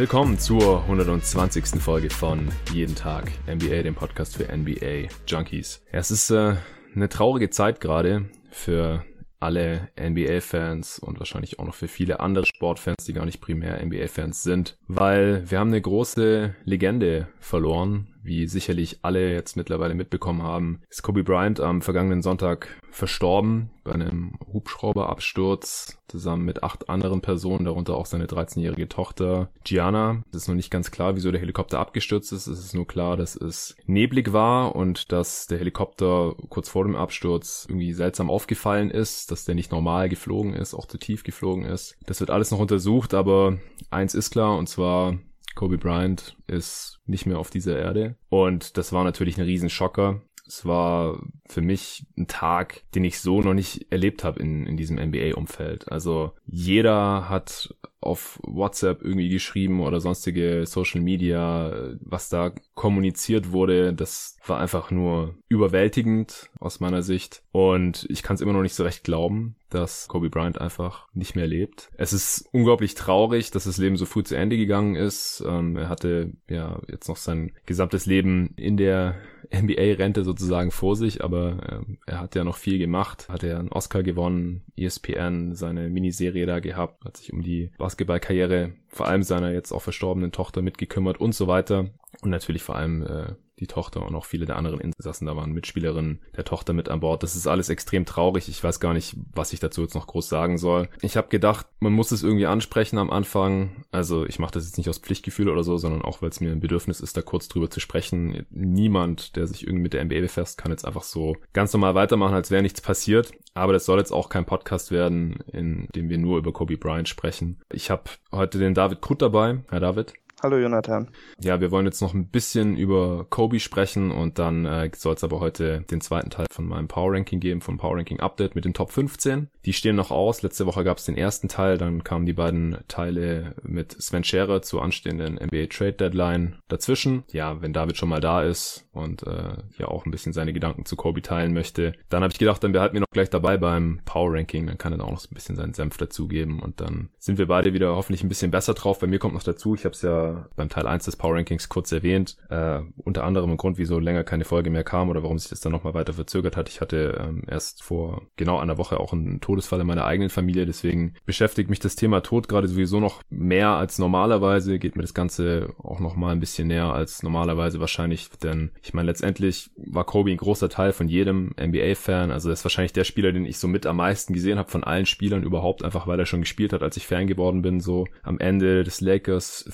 Willkommen zur 120. Folge von Jeden Tag NBA, dem Podcast für NBA Junkies. Es ist äh, eine traurige Zeit gerade für alle NBA-Fans und wahrscheinlich auch noch für viele andere Sportfans, die gar nicht primär NBA-Fans sind, weil wir haben eine große Legende verloren wie sicherlich alle jetzt mittlerweile mitbekommen haben, ist Kobe Bryant am vergangenen Sonntag verstorben bei einem Hubschrauberabsturz zusammen mit acht anderen Personen, darunter auch seine 13-jährige Tochter Gianna. Es ist noch nicht ganz klar, wieso der Helikopter abgestürzt ist. Es ist nur klar, dass es neblig war und dass der Helikopter kurz vor dem Absturz irgendwie seltsam aufgefallen ist, dass der nicht normal geflogen ist, auch zu tief geflogen ist. Das wird alles noch untersucht, aber eins ist klar und zwar Kobe Bryant ist nicht mehr auf dieser Erde. Und das war natürlich ein Riesenschocker. Es war für mich ein Tag, den ich so noch nicht erlebt habe in, in diesem NBA-Umfeld. Also jeder hat auf WhatsApp irgendwie geschrieben oder sonstige Social Media, was da kommuniziert wurde, das war einfach nur überwältigend aus meiner Sicht. Und ich kann es immer noch nicht so recht glauben, dass Kobe Bryant einfach nicht mehr lebt. Es ist unglaublich traurig, dass das Leben so früh zu Ende gegangen ist. Ähm, er hatte ja jetzt noch sein gesamtes Leben in der NBA-Rente sozusagen vor sich, aber äh, er hat ja noch viel gemacht. Hat er einen Oscar gewonnen, ESPN, seine Miniserie da gehabt, hat sich um die Basketballkarriere vor allem seiner jetzt auch verstorbenen Tochter mitgekümmert und so weiter. Und natürlich vor allem äh, die Tochter und auch viele der anderen Insassen, da waren Mitspielerinnen der Tochter mit an Bord. Das ist alles extrem traurig. Ich weiß gar nicht, was ich dazu jetzt noch groß sagen soll. Ich habe gedacht, man muss es irgendwie ansprechen am Anfang. Also ich mache das jetzt nicht aus Pflichtgefühl oder so, sondern auch, weil es mir ein Bedürfnis ist, da kurz drüber zu sprechen. Niemand, der sich irgendwie mit der NBA befasst, kann jetzt einfach so ganz normal weitermachen, als wäre nichts passiert. Aber das soll jetzt auch kein Podcast werden, in dem wir nur über Kobe Bryant sprechen. Ich habe heute den David Krut dabei. Herr David. Hallo Jonathan. Ja, wir wollen jetzt noch ein bisschen über Kobe sprechen und dann äh, soll es aber heute den zweiten Teil von meinem Power Ranking geben, vom Power Ranking Update mit den Top 15. Die stehen noch aus. Letzte Woche gab es den ersten Teil, dann kamen die beiden Teile mit Sven Scherer zur anstehenden NBA Trade Deadline dazwischen. Ja, wenn David schon mal da ist und äh, ja auch ein bisschen seine Gedanken zu Kobe teilen möchte, dann habe ich gedacht, dann behalten wir noch gleich dabei beim Power Ranking, dann kann er auch noch so ein bisschen seinen Senf dazugeben und dann sind wir beide wieder hoffentlich ein bisschen besser drauf. Bei mir kommt noch dazu, ich habe es ja beim Teil 1 des Power Rankings kurz erwähnt. Äh, unter anderem ein Grund, wieso länger keine Folge mehr kam oder warum sich das dann nochmal weiter verzögert hat. Ich hatte ähm, erst vor genau einer Woche auch einen Todesfall in meiner eigenen Familie, deswegen beschäftigt mich das Thema Tod gerade sowieso noch mehr als normalerweise, geht mir das Ganze auch nochmal ein bisschen näher als normalerweise wahrscheinlich, denn ich meine, letztendlich war Kobe ein großer Teil von jedem NBA-Fan, also ist wahrscheinlich der Spieler, den ich so mit am meisten gesehen habe von allen Spielern überhaupt, einfach weil er schon gespielt hat, als ich Fan geworden bin, so am Ende des Lakers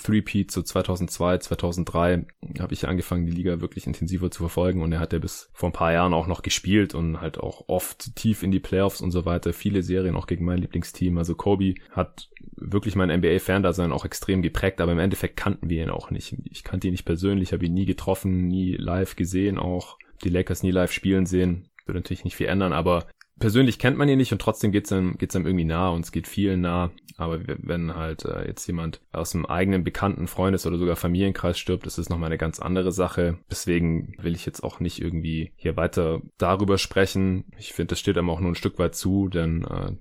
3P zu 2002, 2003 habe ich angefangen, die Liga wirklich intensiver zu verfolgen und er hat ja bis vor ein paar Jahren auch noch gespielt und halt auch oft tief in die Playoffs und so weiter, viele Serien auch gegen mein Lieblingsteam. Also Kobe hat wirklich mein NBA-Fan-Dasein auch extrem geprägt, aber im Endeffekt kannten wir ihn auch nicht. Ich kannte ihn nicht persönlich, habe ihn nie getroffen, nie live gesehen auch, die Lakers nie live spielen sehen. Würde natürlich nicht viel ändern, aber persönlich kennt man ihn nicht und trotzdem geht's einem, geht's einem irgendwie nah und es geht vielen nah. Aber wenn halt äh, jetzt jemand aus dem eigenen bekannten Freundes- oder sogar Familienkreis stirbt, ist es nochmal eine ganz andere Sache. Deswegen will ich jetzt auch nicht irgendwie hier weiter darüber sprechen. Ich finde, das steht einem auch nur ein Stück weit zu, denn äh,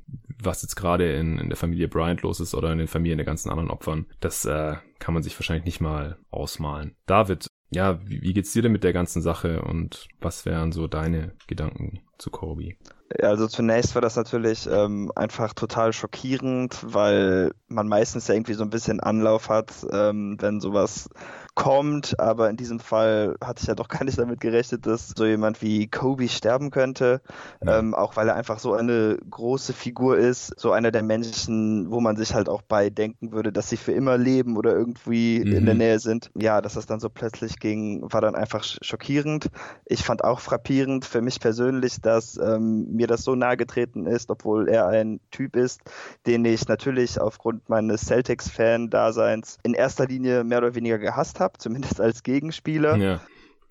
was jetzt gerade in, in der Familie Bryant los ist oder in den Familien der ganzen anderen Opfern, das äh, kann man sich wahrscheinlich nicht mal ausmalen. David, ja, wie, wie geht's dir denn mit der ganzen Sache und was wären so deine Gedanken zu Kobe? Also zunächst war das natürlich ähm, einfach total schockierend, weil man meistens ja irgendwie so ein bisschen Anlauf hat, ähm, wenn sowas kommt, aber in diesem Fall hatte ich ja doch gar nicht damit gerechnet, dass so jemand wie Kobe sterben könnte, ja. ähm, auch weil er einfach so eine große Figur ist, so einer der Menschen, wo man sich halt auch bei denken würde, dass sie für immer leben oder irgendwie mhm. in der mhm. Nähe sind. Ja, dass das dann so plötzlich ging, war dann einfach schockierend. Ich fand auch frappierend für mich persönlich, dass ähm, mir das so nahe getreten ist, obwohl er ein Typ ist, den ich natürlich aufgrund meines Celtics-Fan-Daseins in erster Linie mehr oder weniger gehasst habe habe, zumindest als Gegenspieler. Ja.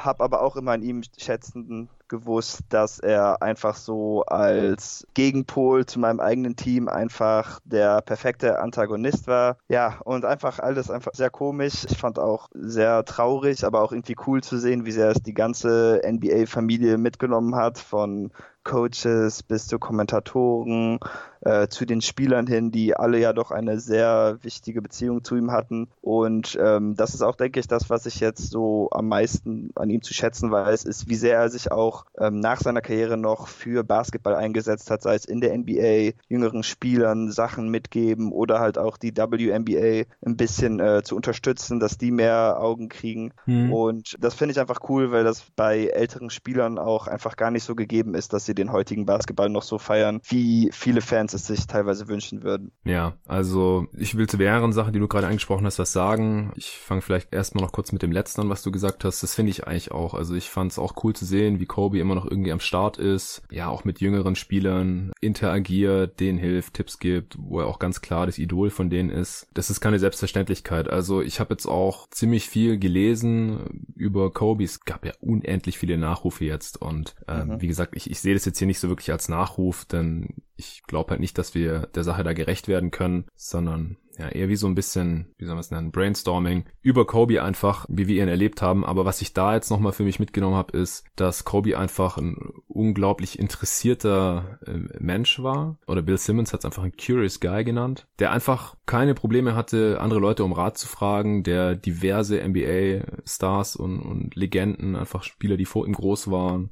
Habe aber auch immer an ihm schätzenden gewusst, dass er einfach so als Gegenpol zu meinem eigenen Team einfach der perfekte Antagonist war. Ja, und einfach alles einfach sehr komisch. Ich fand auch sehr traurig, aber auch irgendwie cool zu sehen, wie sehr es die ganze NBA-Familie mitgenommen hat, von Coaches bis zu Kommentatoren, äh, zu den Spielern hin, die alle ja doch eine sehr wichtige Beziehung zu ihm hatten. Und ähm, das ist auch, denke ich, das, was ich jetzt so am meisten an ihm zu schätzen weiß, ist, wie sehr er sich auch ähm, nach seiner Karriere noch für Basketball eingesetzt hat, sei es in der NBA, jüngeren Spielern Sachen mitgeben oder halt auch die WNBA ein bisschen äh, zu unterstützen, dass die mehr Augen kriegen. Mhm. Und das finde ich einfach cool, weil das bei älteren Spielern auch einfach gar nicht so gegeben ist, dass sie den heutigen Basketball noch so feiern, wie viele Fans es sich teilweise wünschen würden. Ja, also ich will zu mehreren Sachen, die du gerade angesprochen hast, was sagen. Ich fange vielleicht erstmal noch kurz mit dem letzten an, was du gesagt hast. Das finde ich eigentlich auch. Also ich fand es auch cool zu sehen, wie Kobe immer noch irgendwie am Start ist. Ja, auch mit jüngeren Spielern interagiert, denen hilft, Tipps gibt, wo er auch ganz klar das Idol von denen ist. Das ist keine Selbstverständlichkeit. Also ich habe jetzt auch ziemlich viel gelesen über Kobe. Es gab ja unendlich viele Nachrufe jetzt und äh, mhm. wie gesagt, ich, ich sehe das jetzt hier nicht so wirklich als Nachruf, denn ich glaube halt nicht, dass wir der Sache da gerecht werden können, sondern ja, eher wie so ein bisschen, wie soll man es nennen, Brainstorming über Kobe einfach, wie wir ihn erlebt haben. Aber was ich da jetzt nochmal für mich mitgenommen habe, ist, dass Kobe einfach ein unglaublich interessierter äh, Mensch war. Oder Bill Simmons hat es einfach ein Curious Guy genannt, der einfach keine Probleme hatte, andere Leute um Rat zu fragen, der diverse NBA-Stars und, und Legenden, einfach Spieler, die vor ihm groß waren,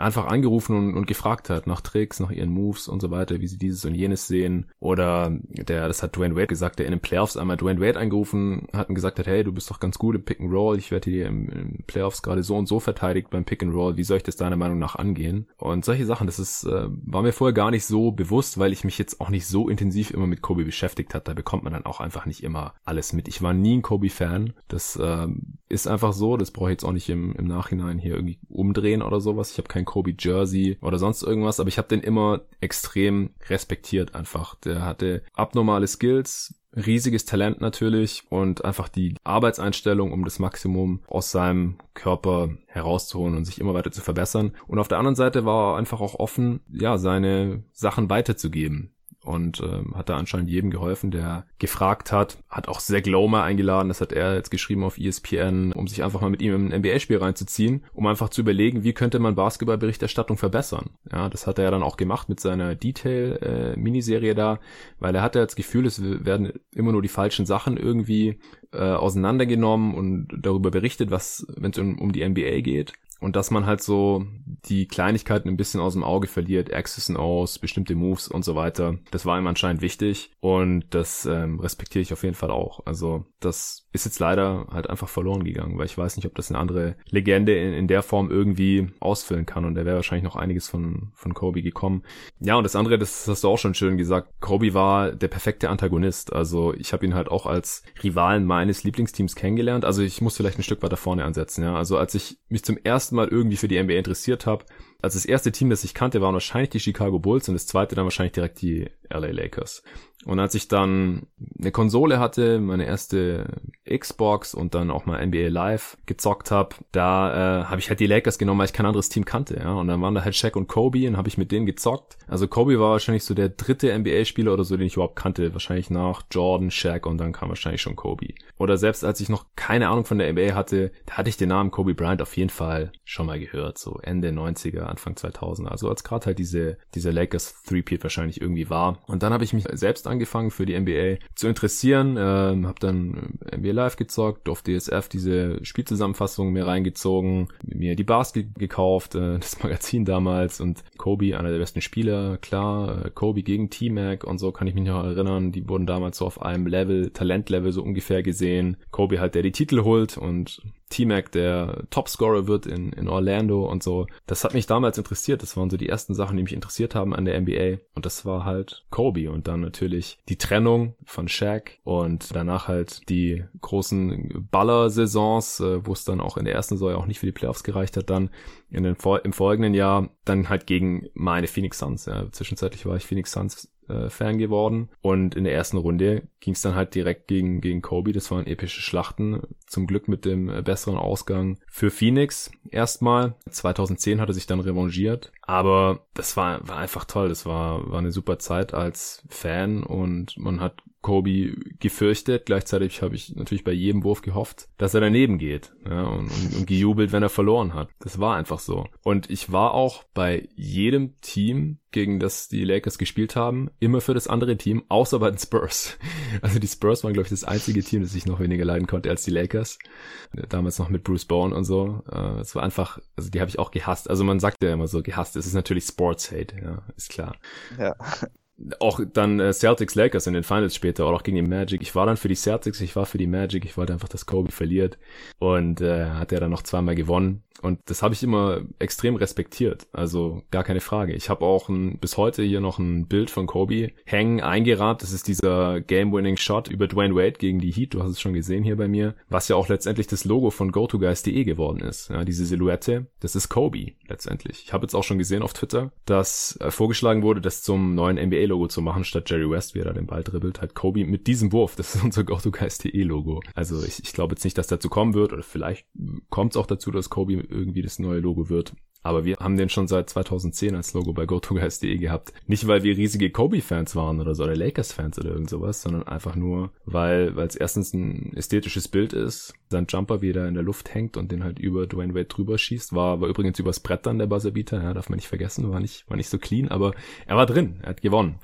einfach angerufen und, und gefragt hat nach Tricks, nach ihren Moves und so weiter, wie sie dieses und jenes sehen. Oder der, das hat Dwayne Wade gesagt, der in den Playoffs einmal Dwayne Wade angerufen hat und gesagt hat, hey, du bist doch ganz gut im Pick and Roll, ich werde hier im, im Playoffs gerade so und so verteidigt beim Pick and Roll, wie soll ich das deiner Meinung nach angehen? Und solche Sachen, das ist, äh, war mir vorher gar nicht so bewusst, weil ich mich jetzt auch nicht so intensiv immer mit Kobe beschäftigt hat. Da bekommt man dann auch einfach nicht immer alles mit. Ich war nie ein Kobe-Fan. Das äh, ist einfach so, das brauche ich jetzt auch nicht im, im Nachhinein hier irgendwie umdrehen oder sowas. Ich habe kein Kobe Jersey oder sonst irgendwas, aber ich habe den immer extrem respektiert einfach. Der hatte abnormale Skills, riesiges Talent natürlich und einfach die Arbeitseinstellung, um das Maximum aus seinem Körper herauszuholen und sich immer weiter zu verbessern. Und auf der anderen Seite war er einfach auch offen, ja, seine Sachen weiterzugeben und ähm, hat da anscheinend jedem geholfen, der gefragt hat. Hat auch Zach Lomer eingeladen, das hat er jetzt geschrieben auf ESPN, um sich einfach mal mit ihm im NBA-Spiel reinzuziehen, um einfach zu überlegen, wie könnte man Basketballberichterstattung verbessern. Ja, das hat er ja dann auch gemacht mit seiner Detail-Miniserie äh, da, weil er hatte das Gefühl, es werden immer nur die falschen Sachen irgendwie äh, auseinandergenommen und darüber berichtet, was, wenn es um, um die NBA geht. Und dass man halt so die Kleinigkeiten ein bisschen aus dem Auge verliert, Access and O's, bestimmte Moves und so weiter. Das war ihm anscheinend wichtig und das ähm, respektiere ich auf jeden Fall auch. Also das ist jetzt leider halt einfach verloren gegangen, weil ich weiß nicht, ob das eine andere Legende in, in der Form irgendwie ausfüllen kann und da wäre wahrscheinlich noch einiges von, von Kobe gekommen. Ja, und das andere, das hast du auch schon schön gesagt, Kobe war der perfekte Antagonist. Also ich habe ihn halt auch als Rivalen meines Lieblingsteams kennengelernt. Also ich muss vielleicht ein Stück weiter vorne ansetzen, ja. Also als ich mich zum ersten ersten Mal irgendwie für die NBA interessiert habe, also das erste Team, das ich kannte, waren wahrscheinlich die Chicago Bulls und das zweite dann wahrscheinlich direkt die LA Lakers. Und als ich dann eine Konsole hatte, meine erste Xbox und dann auch mal NBA Live gezockt habe, da äh, habe ich halt die Lakers genommen, weil ich kein anderes Team kannte, ja. Und dann waren da halt Shaq und Kobe und habe ich mit denen gezockt. Also Kobe war wahrscheinlich so der dritte NBA-Spieler oder so, den ich überhaupt kannte. Wahrscheinlich nach Jordan, Shaq und dann kam wahrscheinlich schon Kobe. Oder selbst als ich noch keine Ahnung von der NBA hatte, da hatte ich den Namen Kobe Bryant auf jeden Fall schon mal gehört, so Ende 90er, Anfang 2000. Also als gerade halt diese, diese Lakers Three-Peat wahrscheinlich irgendwie war. Und dann habe ich mich selbst angefangen für die NBA zu interessieren, ähm, habe dann NBA Live gezockt, auf DSF diese Spielzusammenfassung mir reingezogen, mir die Bars ge gekauft, äh, das Magazin damals und Kobe, einer der besten Spieler, klar, äh, Kobe gegen T-Mac und so kann ich mich noch erinnern, die wurden damals so auf einem Level, Talentlevel so ungefähr gesehen. Kobe halt, der die Titel holt und T-Mac der Topscorer wird in, in Orlando und so. Das hat mich damals interessiert. Das waren so die ersten Sachen, die mich interessiert haben an der NBA. Und das war halt Kobe und dann natürlich die Trennung von Shaq und danach halt die großen Baller-Saisons, äh, wo es dann auch in der ersten Saison auch nicht für die Playoffs gereicht hat, dann in den, im folgenden Jahr dann halt gegen meine Phoenix Suns. Ja. Zwischenzeitlich war ich Phoenix Suns äh, Fan geworden. Und in der ersten Runde ging es dann halt direkt gegen, gegen Kobe. Das waren epische Schlachten. Zum Glück mit dem äh, besseren Ausgang für Phoenix erstmal. 2010 hat er sich dann revanchiert. Aber das war, war einfach toll. Das war, war eine super Zeit als Fan und man hat Kobe gefürchtet. Gleichzeitig habe ich natürlich bei jedem Wurf gehofft, dass er daneben geht ja, und, und, und gejubelt, wenn er verloren hat. Das war einfach so. Und ich war auch bei jedem Team, gegen das die Lakers gespielt haben, immer für das andere Team, außer bei den Spurs. Also die Spurs waren, glaube ich, das einzige Team, das ich noch weniger leiden konnte als die Lakers. Damals noch mit Bruce Bowen und so. Äh, es war einfach, also die habe ich auch gehasst. Also man sagt ja immer so, gehasst. Es ist natürlich Sports Hate, ja, ist klar. Ja auch dann äh, Celtics Lakers in den Finals später oder auch gegen die Magic. Ich war dann für die Celtics, ich war für die Magic, ich wollte einfach, dass Kobe verliert und äh, hat er dann noch zweimal gewonnen und das habe ich immer extrem respektiert, also gar keine Frage. Ich habe auch ein, bis heute hier noch ein Bild von Kobe hängen, eingerahmt. Das ist dieser Game-Winning-Shot über Dwayne Wade gegen die Heat, du hast es schon gesehen hier bei mir, was ja auch letztendlich das Logo von GoToGuys.de geworden ist. Ja, diese Silhouette, das ist Kobe letztendlich. Ich habe jetzt auch schon gesehen auf Twitter, dass äh, vorgeschlagen wurde, das zum neuen NBA-Logo zu machen, statt Jerry West, wie er da den Ball dribbelt, halt Kobe mit diesem Wurf. Das ist unser GoToGuys.de Logo. Also ich, ich glaube jetzt nicht, dass dazu kommen wird, oder vielleicht kommt es auch dazu, dass Kobe irgendwie das neue Logo wird. Aber wir haben den schon seit 2010 als Logo bei GoToGuys.de gehabt. Nicht, weil wir riesige Kobe-Fans waren oder so, oder Lakers-Fans oder irgend sowas, sondern einfach nur, weil weil es erstens ein ästhetisches Bild ist. Sein Jumper, wie er da in der Luft hängt und den halt über Dwayne Wade drüber schießt, war, war übrigens übers Brett dann der Buzzerbeater, ja, darf man nicht vergessen, war nicht, war nicht so clean, aber er war drin, er hat gewonnen.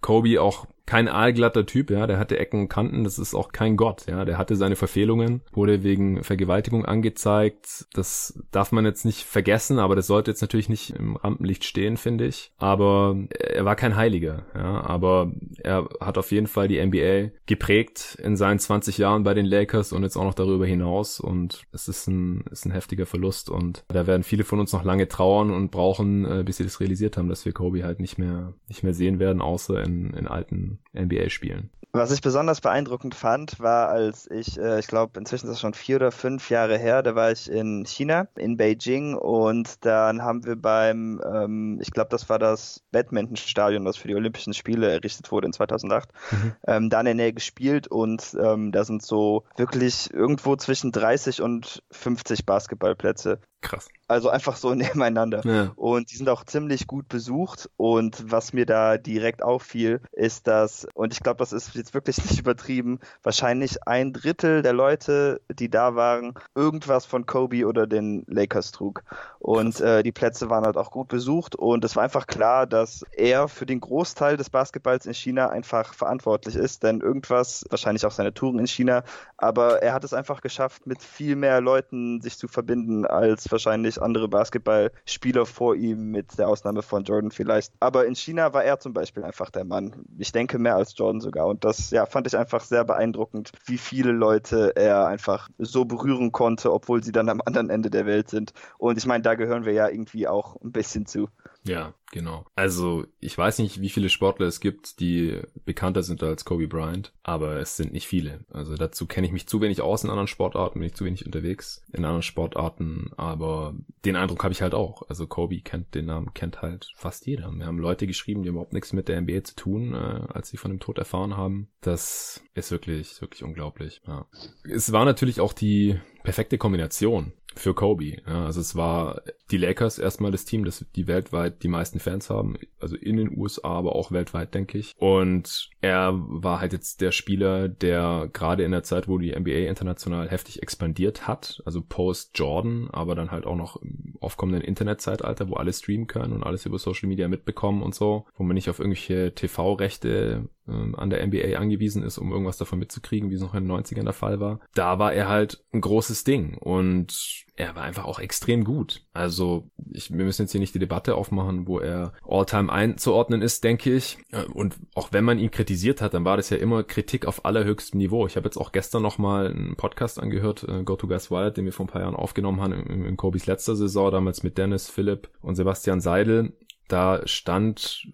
Kobe auch kein aalglatter Typ, ja, der hatte Ecken und Kanten, das ist auch kein Gott, ja, der hatte seine Verfehlungen, wurde wegen Vergewaltigung angezeigt, das darf man jetzt nicht vergessen, aber das sollte jetzt natürlich nicht im Rampenlicht stehen, finde ich, aber er war kein Heiliger, ja, aber er hat auf jeden Fall die NBA geprägt in seinen 20 Jahren bei den Lakers und jetzt auch noch darüber hinaus. Und es ist ein, ist ein heftiger Verlust und da werden viele von uns noch lange trauern und brauchen, äh, bis sie das realisiert haben, dass wir Kobe halt nicht mehr, nicht mehr sehen werden, außer in, in alten NBA-Spielen. Was ich besonders beeindruckend fand, war, als ich, äh, ich glaube, inzwischen ist das schon vier oder fünf Jahre her, da war ich in China, in Beijing und dann haben wir beim, ähm, ich glaube, das war das Badmintonstadion, das für die Olympischen Spiele errichtet wurde in 2008, mhm. ähm, da in der Nähe gespielt und ähm, da sind so wirklich irgendwo zwischen 30 und 50 Basketballplätze. Krass. Also einfach so nebeneinander. Ja. Und die sind auch ziemlich gut besucht. Und was mir da direkt auffiel, ist, dass, und ich glaube, das ist jetzt wirklich nicht übertrieben, wahrscheinlich ein Drittel der Leute, die da waren, irgendwas von Kobe oder den Lakers trug. Und äh, die Plätze waren halt auch gut besucht. Und es war einfach klar, dass er für den Großteil des Basketballs in China einfach verantwortlich ist. Denn irgendwas, wahrscheinlich auch seine Touren in China, aber er hat es einfach geschafft, mit viel mehr Leuten sich zu verbinden als wahrscheinlich andere Basketballspieler vor ihm, mit der Ausnahme von Jordan vielleicht. Aber in China war er zum Beispiel einfach der Mann. Ich denke mehr als Jordan sogar. Und das ja, fand ich einfach sehr beeindruckend, wie viele Leute er einfach so berühren konnte, obwohl sie dann am anderen Ende der Welt sind. Und ich meine, da gehören wir ja irgendwie auch ein bisschen zu. Ja, genau. Also ich weiß nicht, wie viele Sportler es gibt, die bekannter sind als Kobe Bryant, aber es sind nicht viele. Also dazu kenne ich mich zu wenig aus in anderen Sportarten, bin ich zu wenig unterwegs in anderen Sportarten, aber den Eindruck habe ich halt auch. Also Kobe kennt den Namen, kennt halt fast jeder. Wir haben Leute geschrieben, die überhaupt nichts mit der NBA zu tun, äh, als sie von dem Tod erfahren haben. Das ist wirklich, wirklich unglaublich. Ja. Es war natürlich auch die perfekte Kombination für Kobe. Ja, also es war die Lakers erstmal das Team, das die weltweit die meisten Fans haben, also in den USA, aber auch weltweit, denke ich. Und er war halt jetzt der Spieler, der gerade in der Zeit, wo die NBA international heftig expandiert hat, also post Jordan, aber dann halt auch noch im aufkommenden Internetzeitalter, wo alle streamen können und alles über Social Media mitbekommen und so, wo man nicht auf irgendwelche TV-Rechte ähm, an der NBA angewiesen ist, um irgendwas davon mitzukriegen, wie es noch in den 90ern der Fall war. Da war er halt ein großes Ding und er war einfach auch extrem gut. Also ich, wir müssen jetzt hier nicht die Debatte aufmachen, wo er All-Time einzuordnen ist, denke ich. Äh, und auch wenn man ihn kritisiert hat, dann war das ja immer Kritik auf allerhöchstem Niveau. Ich habe jetzt auch gestern noch mal einen Podcast angehört, äh, Go to Guys Wild, den wir vor ein paar Jahren aufgenommen haben, in, in Kobis letzter Saison, damals mit Dennis, Philipp und Sebastian Seidel. Da stand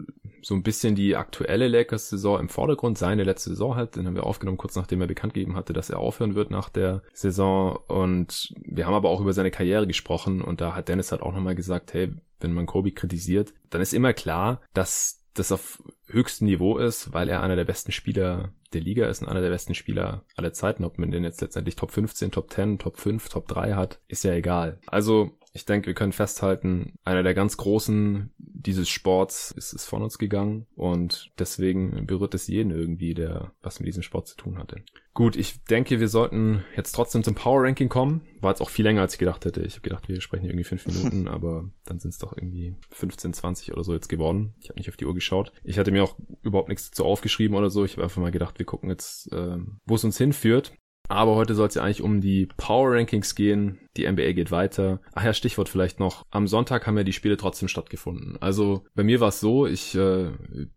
so ein bisschen die aktuelle Lakers-Saison im Vordergrund, seine letzte Saison halt, den haben wir aufgenommen, kurz nachdem er bekannt gegeben hatte, dass er aufhören wird nach der Saison und wir haben aber auch über seine Karriere gesprochen und da hat Dennis halt auch nochmal gesagt, hey, wenn man Kobe kritisiert, dann ist immer klar, dass das auf höchstem Niveau ist, weil er einer der besten Spieler der Liga ist und einer der besten Spieler aller Zeiten. Ob man den jetzt letztendlich Top 15, Top 10, Top 5, Top 3 hat, ist ja egal. Also ich denke, wir können festhalten, einer der ganz großen dieses Sports ist es von uns gegangen und deswegen berührt es jeden irgendwie, der was mit diesem Sport zu tun hatte. Gut, ich denke, wir sollten jetzt trotzdem zum Power Ranking kommen. War jetzt auch viel länger, als ich gedacht hätte. Ich habe gedacht, wir sprechen irgendwie fünf Minuten, aber dann sind es doch irgendwie 15, 20 oder so jetzt geworden. Ich habe nicht auf die Uhr geschaut. Ich hatte mir auch überhaupt nichts dazu aufgeschrieben oder so. Ich habe einfach mal gedacht, wir gucken jetzt, äh, wo es uns hinführt. Aber heute soll es ja eigentlich um die Power Rankings gehen. Die NBA geht weiter. Ach ja, Stichwort vielleicht noch. Am Sonntag haben ja die Spiele trotzdem stattgefunden. Also bei mir war es so, ich äh,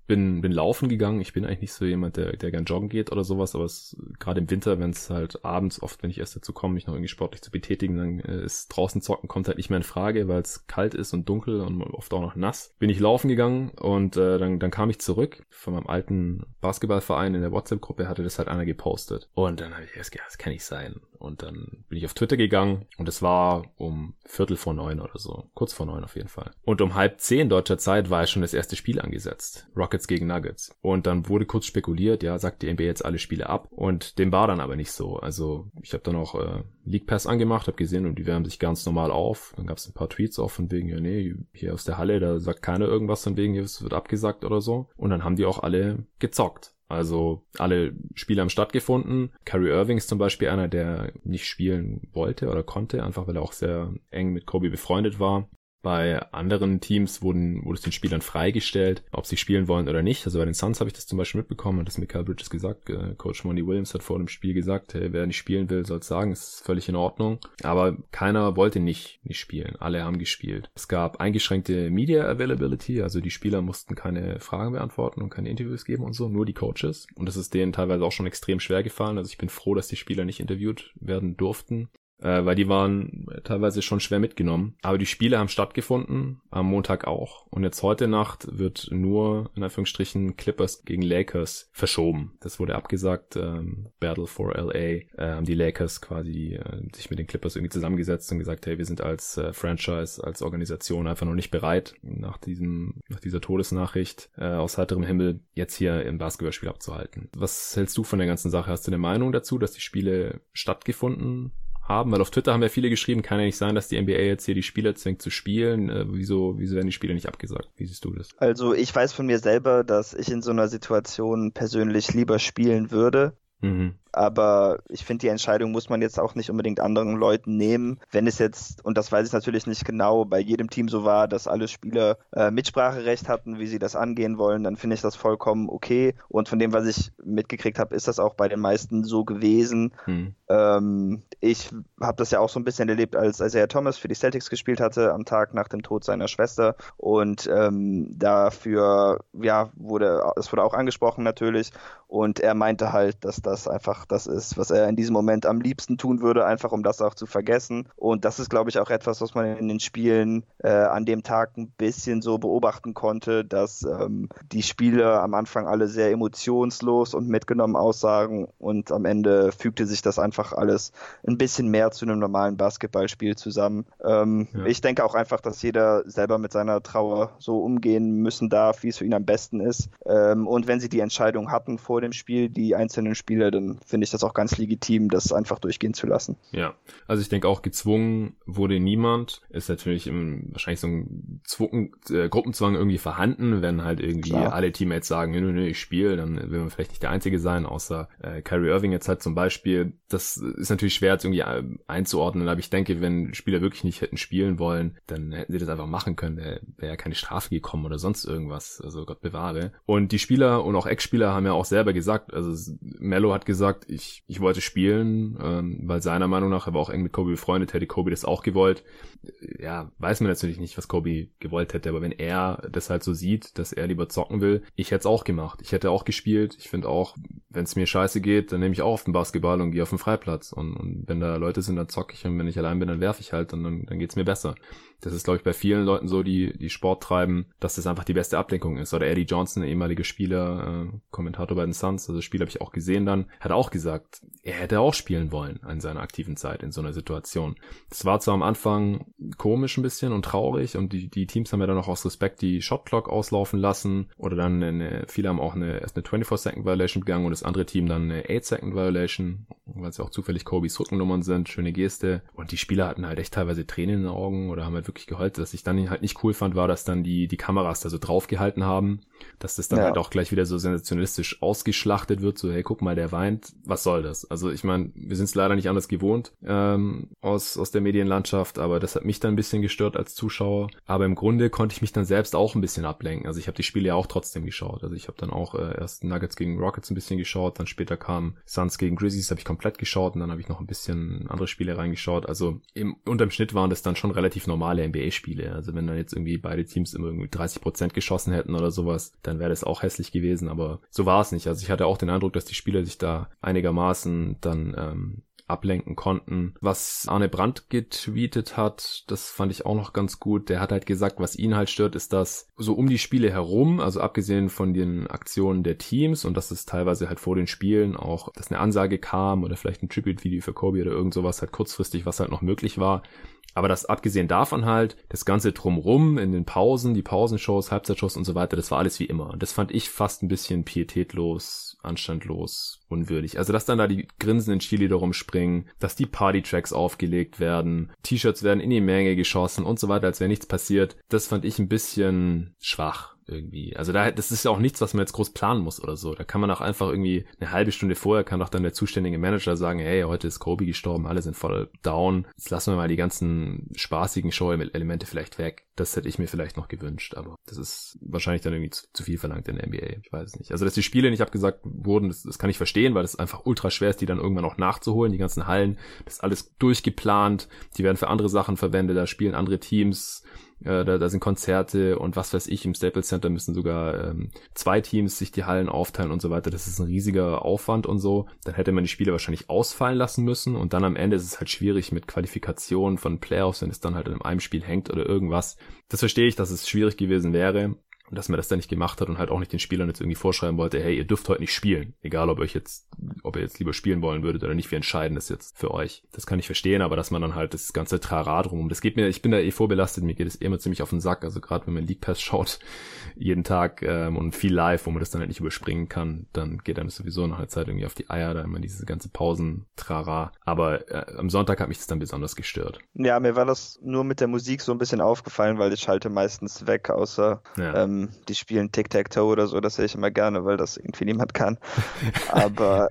bin, bin laufen gegangen. Ich bin eigentlich nicht so jemand, der, der gern joggen geht oder sowas, aber es gerade im Winter, wenn es halt abends oft, wenn ich erst dazu komme, mich noch irgendwie sportlich zu betätigen, dann äh, ist draußen zocken kommt halt nicht mehr in Frage, weil es kalt ist und dunkel und oft auch noch nass. Bin ich laufen gegangen und äh, dann, dann kam ich zurück von meinem alten Basketballverein in der WhatsApp-Gruppe, hatte das halt einer gepostet. Und dann habe ich erst gedacht, das kann nicht sein. Und dann bin ich auf Twitter gegangen und es war um Viertel vor neun oder so. Kurz vor neun auf jeden Fall. Und um halb zehn deutscher Zeit war ja schon das erste Spiel angesetzt. Rockets gegen Nuggets. Und dann wurde kurz spekuliert, ja, sagt die NBA jetzt alle Spiele ab. Und dem war dann aber nicht so. Also ich habe dann auch äh, League Pass angemacht, habe gesehen und die wärmen sich ganz normal auf. Dann gab es ein paar Tweets auch von wegen, ja nee, hier aus der Halle, da sagt keiner irgendwas von wegen, es wird abgesagt oder so. Und dann haben die auch alle gezockt. Also alle Spiele haben stattgefunden. Kyrie Irving ist zum Beispiel einer, der nicht spielen wollte oder konnte, einfach weil er auch sehr eng mit Kobe befreundet war. Bei anderen Teams wurden, wurde es den Spielern freigestellt, ob sie spielen wollen oder nicht. Also bei den Suns habe ich das zum Beispiel mitbekommen, hat das Michael Bridges gesagt. Äh, Coach Monty Williams hat vor dem Spiel gesagt, hey, wer nicht spielen will, soll es sagen, ist völlig in Ordnung. Aber keiner wollte nicht, nicht spielen. Alle haben gespielt. Es gab eingeschränkte Media Availability, also die Spieler mussten keine Fragen beantworten und keine Interviews geben und so, nur die Coaches. Und das ist denen teilweise auch schon extrem schwer gefallen. Also ich bin froh, dass die Spieler nicht interviewt werden durften äh, weil die waren teilweise schon schwer mitgenommen. Aber die Spiele haben stattgefunden, am Montag auch. Und jetzt heute Nacht wird nur, in Anführungsstrichen, Clippers gegen Lakers verschoben. Das wurde abgesagt. Ähm, Battle for LA äh, haben die Lakers quasi äh, sich mit den Clippers irgendwie zusammengesetzt und gesagt, hey, wir sind als äh, Franchise, als Organisation einfach noch nicht bereit, nach diesem, nach dieser Todesnachricht äh, aus heiterem Himmel jetzt hier im Basketballspiel abzuhalten. Was hältst du von der ganzen Sache? Hast du eine Meinung dazu, dass die Spiele stattgefunden haben, weil auf Twitter haben ja viele geschrieben, kann ja nicht sein, dass die NBA jetzt hier die Spieler zwingt zu spielen. Äh, wieso, wieso werden die Spiele nicht abgesagt? Wie siehst du das? Also ich weiß von mir selber, dass ich in so einer Situation persönlich lieber spielen würde. Mhm aber ich finde, die Entscheidung muss man jetzt auch nicht unbedingt anderen Leuten nehmen. Wenn es jetzt, und das weiß ich natürlich nicht genau, bei jedem Team so war, dass alle Spieler äh, Mitspracherecht hatten, wie sie das angehen wollen, dann finde ich das vollkommen okay. Und von dem, was ich mitgekriegt habe, ist das auch bei den meisten so gewesen. Hm. Ähm, ich habe das ja auch so ein bisschen erlebt, als Isaiah Thomas für die Celtics gespielt hatte, am Tag nach dem Tod seiner Schwester. Und ähm, dafür, ja, wurde, es wurde auch angesprochen natürlich. Und er meinte halt, dass das einfach das ist, was er in diesem Moment am liebsten tun würde, einfach um das auch zu vergessen. Und das ist, glaube ich, auch etwas, was man in den Spielen äh, an dem Tag ein bisschen so beobachten konnte, dass ähm, die Spieler am Anfang alle sehr emotionslos und mitgenommen aussagen und am Ende fügte sich das einfach alles ein bisschen mehr zu einem normalen Basketballspiel zusammen. Ähm, ja. Ich denke auch einfach, dass jeder selber mit seiner Trauer so umgehen müssen darf, wie es für ihn am besten ist. Ähm, und wenn sie die Entscheidung hatten vor dem Spiel, die einzelnen Spieler, dann finde ich das auch ganz legitim, das einfach durchgehen zu lassen. Ja, also ich denke auch gezwungen wurde niemand. Ist natürlich im, wahrscheinlich so ein Zwucken, äh, Gruppenzwang irgendwie vorhanden, wenn halt irgendwie Klar. alle Teammates sagen, nö, nö, ich spiele, dann will man vielleicht nicht der Einzige sein, außer äh, Kyrie Irving jetzt halt zum Beispiel. Das ist natürlich schwer jetzt irgendwie äh, einzuordnen, aber ich denke, wenn Spieler wirklich nicht hätten spielen wollen, dann hätten sie das einfach machen können. Da wäre ja keine Strafe gekommen oder sonst irgendwas. Also Gott bewahre. Und die Spieler und auch Ex-Spieler haben ja auch selber gesagt, also Mello hat gesagt, ich, ich wollte spielen, ähm, weil seiner Meinung nach, er war auch eng mit Kobe befreundet, hätte Kobe das auch gewollt. Ja, weiß man natürlich nicht, was Kobe gewollt hätte, aber wenn er das halt so sieht, dass er lieber zocken will, ich hätte es auch gemacht. Ich hätte auch gespielt. Ich finde auch, wenn es mir scheiße geht, dann nehme ich auch auf den Basketball und gehe auf den Freiplatz. Und, und wenn da Leute sind, dann zocke ich und wenn ich allein bin, dann werfe ich halt und dann, dann geht's mir besser. Das ist, glaube ich, bei vielen Leuten so, die, die Sport treiben, dass das einfach die beste Ablenkung ist. Oder Eddie Johnson, der ehemalige Spieler, äh, Kommentator bei den Suns, also das Spiel habe ich auch gesehen dann, hat auch gesagt, er hätte auch spielen wollen in seiner aktiven Zeit in so einer Situation. Das war zwar am Anfang komisch ein bisschen und traurig und die, die Teams haben ja dann auch aus Respekt die Shotclock auslaufen lassen oder dann eine, viele haben auch eine, erst eine 24-Second Violation begangen und das andere Team dann eine 8-Second Violation. weil es ja auch zufällig Kobys Rückennummern sind, schöne Geste. Und die Spieler hatten halt echt teilweise Tränen in den Augen oder haben halt wirklich geheult. Was ich dann halt nicht cool fand, war, dass dann die, die Kameras da so draufgehalten haben, dass das dann ja. halt auch gleich wieder so sensationalistisch ausgeschlachtet wird, so, hey, guck mal, der weint, was soll das? Also ich meine, wir sind es leider nicht anders gewohnt ähm, aus, aus der Medienlandschaft, aber das hat mich dann ein bisschen gestört als Zuschauer. Aber im Grunde konnte ich mich dann selbst auch ein bisschen ablenken. Also ich habe die Spiele ja auch trotzdem geschaut. Also ich habe dann auch äh, erst Nuggets gegen Rockets ein bisschen geschaut, dann später kam Suns gegen Grizzlies, habe ich komplett geschaut und dann habe ich noch ein bisschen andere Spiele reingeschaut. Also im, unterm Schnitt waren das dann schon relativ normale NBA-Spiele. Also wenn dann jetzt irgendwie beide Teams immer irgendwie 30 Prozent geschossen hätten oder sowas, dann wäre das auch hässlich gewesen. Aber so war es nicht. Also ich hatte auch den Eindruck, dass die Spieler sich da einigermaßen dann ähm, ablenken konnten. Was Arne Brandt getweetet hat, das fand ich auch noch ganz gut. Der hat halt gesagt, was ihn halt stört, ist, dass so um die Spiele herum, also abgesehen von den Aktionen der Teams und dass es teilweise halt vor den Spielen auch, dass eine Ansage kam oder vielleicht ein Tribute-Video für Kobe oder irgend sowas halt kurzfristig, was halt noch möglich war, aber das abgesehen davon halt, das Ganze drumrum in den Pausen, die Pausenshows, Halbzeitshows und so weiter, das war alles wie immer. Und das fand ich fast ein bisschen pietätlos, anstandlos, unwürdig. Also, dass dann da die grinsenden Cheerleader rumspringen, dass die Partytracks aufgelegt werden, T-Shirts werden in die Menge geschossen und so weiter, als wäre nichts passiert, das fand ich ein bisschen schwach irgendwie. Also da, das ist ja auch nichts, was man jetzt groß planen muss oder so. Da kann man auch einfach irgendwie eine halbe Stunde vorher kann doch dann der zuständige Manager sagen, hey, heute ist Kobe gestorben, alle sind voll down. Jetzt lassen wir mal die ganzen spaßigen Show-Elemente vielleicht weg. Das hätte ich mir vielleicht noch gewünscht, aber das ist wahrscheinlich dann irgendwie zu, zu viel verlangt in der NBA. Ich weiß es nicht. Also, dass die Spiele nicht abgesagt wurden, das, das kann ich verstehen, weil es einfach ultra schwer ist, die dann irgendwann auch nachzuholen. Die ganzen Hallen, das ist alles durchgeplant. Die werden für andere Sachen verwendet. Da spielen andere Teams äh, da, da sind Konzerte und was weiß ich. Im Staples Center müssen sogar ähm, zwei Teams sich die Hallen aufteilen und so weiter. Das ist ein riesiger Aufwand und so. Dann hätte man die Spiele wahrscheinlich ausfallen lassen müssen und dann am Ende ist es halt schwierig mit Qualifikation von Playoffs, wenn es dann halt in einem Spiel hängt oder irgendwas. Das verstehe ich, dass es schwierig gewesen wäre. Und dass man das dann nicht gemacht hat und halt auch nicht den Spielern jetzt irgendwie vorschreiben wollte, hey, ihr dürft heute nicht spielen. Egal, ob euch jetzt, ob ihr jetzt lieber spielen wollen würdet oder nicht, wir entscheiden das jetzt für euch. Das kann ich verstehen, aber dass man dann halt das ganze Trara drum, das geht mir, ich bin da eh vorbelastet, mir geht es eh immer ziemlich auf den Sack. Also gerade wenn man League Pass schaut, jeden Tag ähm, und viel live, wo man das dann halt nicht überspringen kann, dann geht einem sowieso nach einer Zeit irgendwie auf die Eier, da immer diese ganze Pausen-Trara. Aber äh, am Sonntag hat mich das dann besonders gestört. Ja, mir war das nur mit der Musik so ein bisschen aufgefallen, weil ich schalte meistens weg, außer ja. ähm, ähm, die spielen Tic-Tac-Toe oder so, das sehe ich immer gerne, weil das irgendwie niemand kann. Aber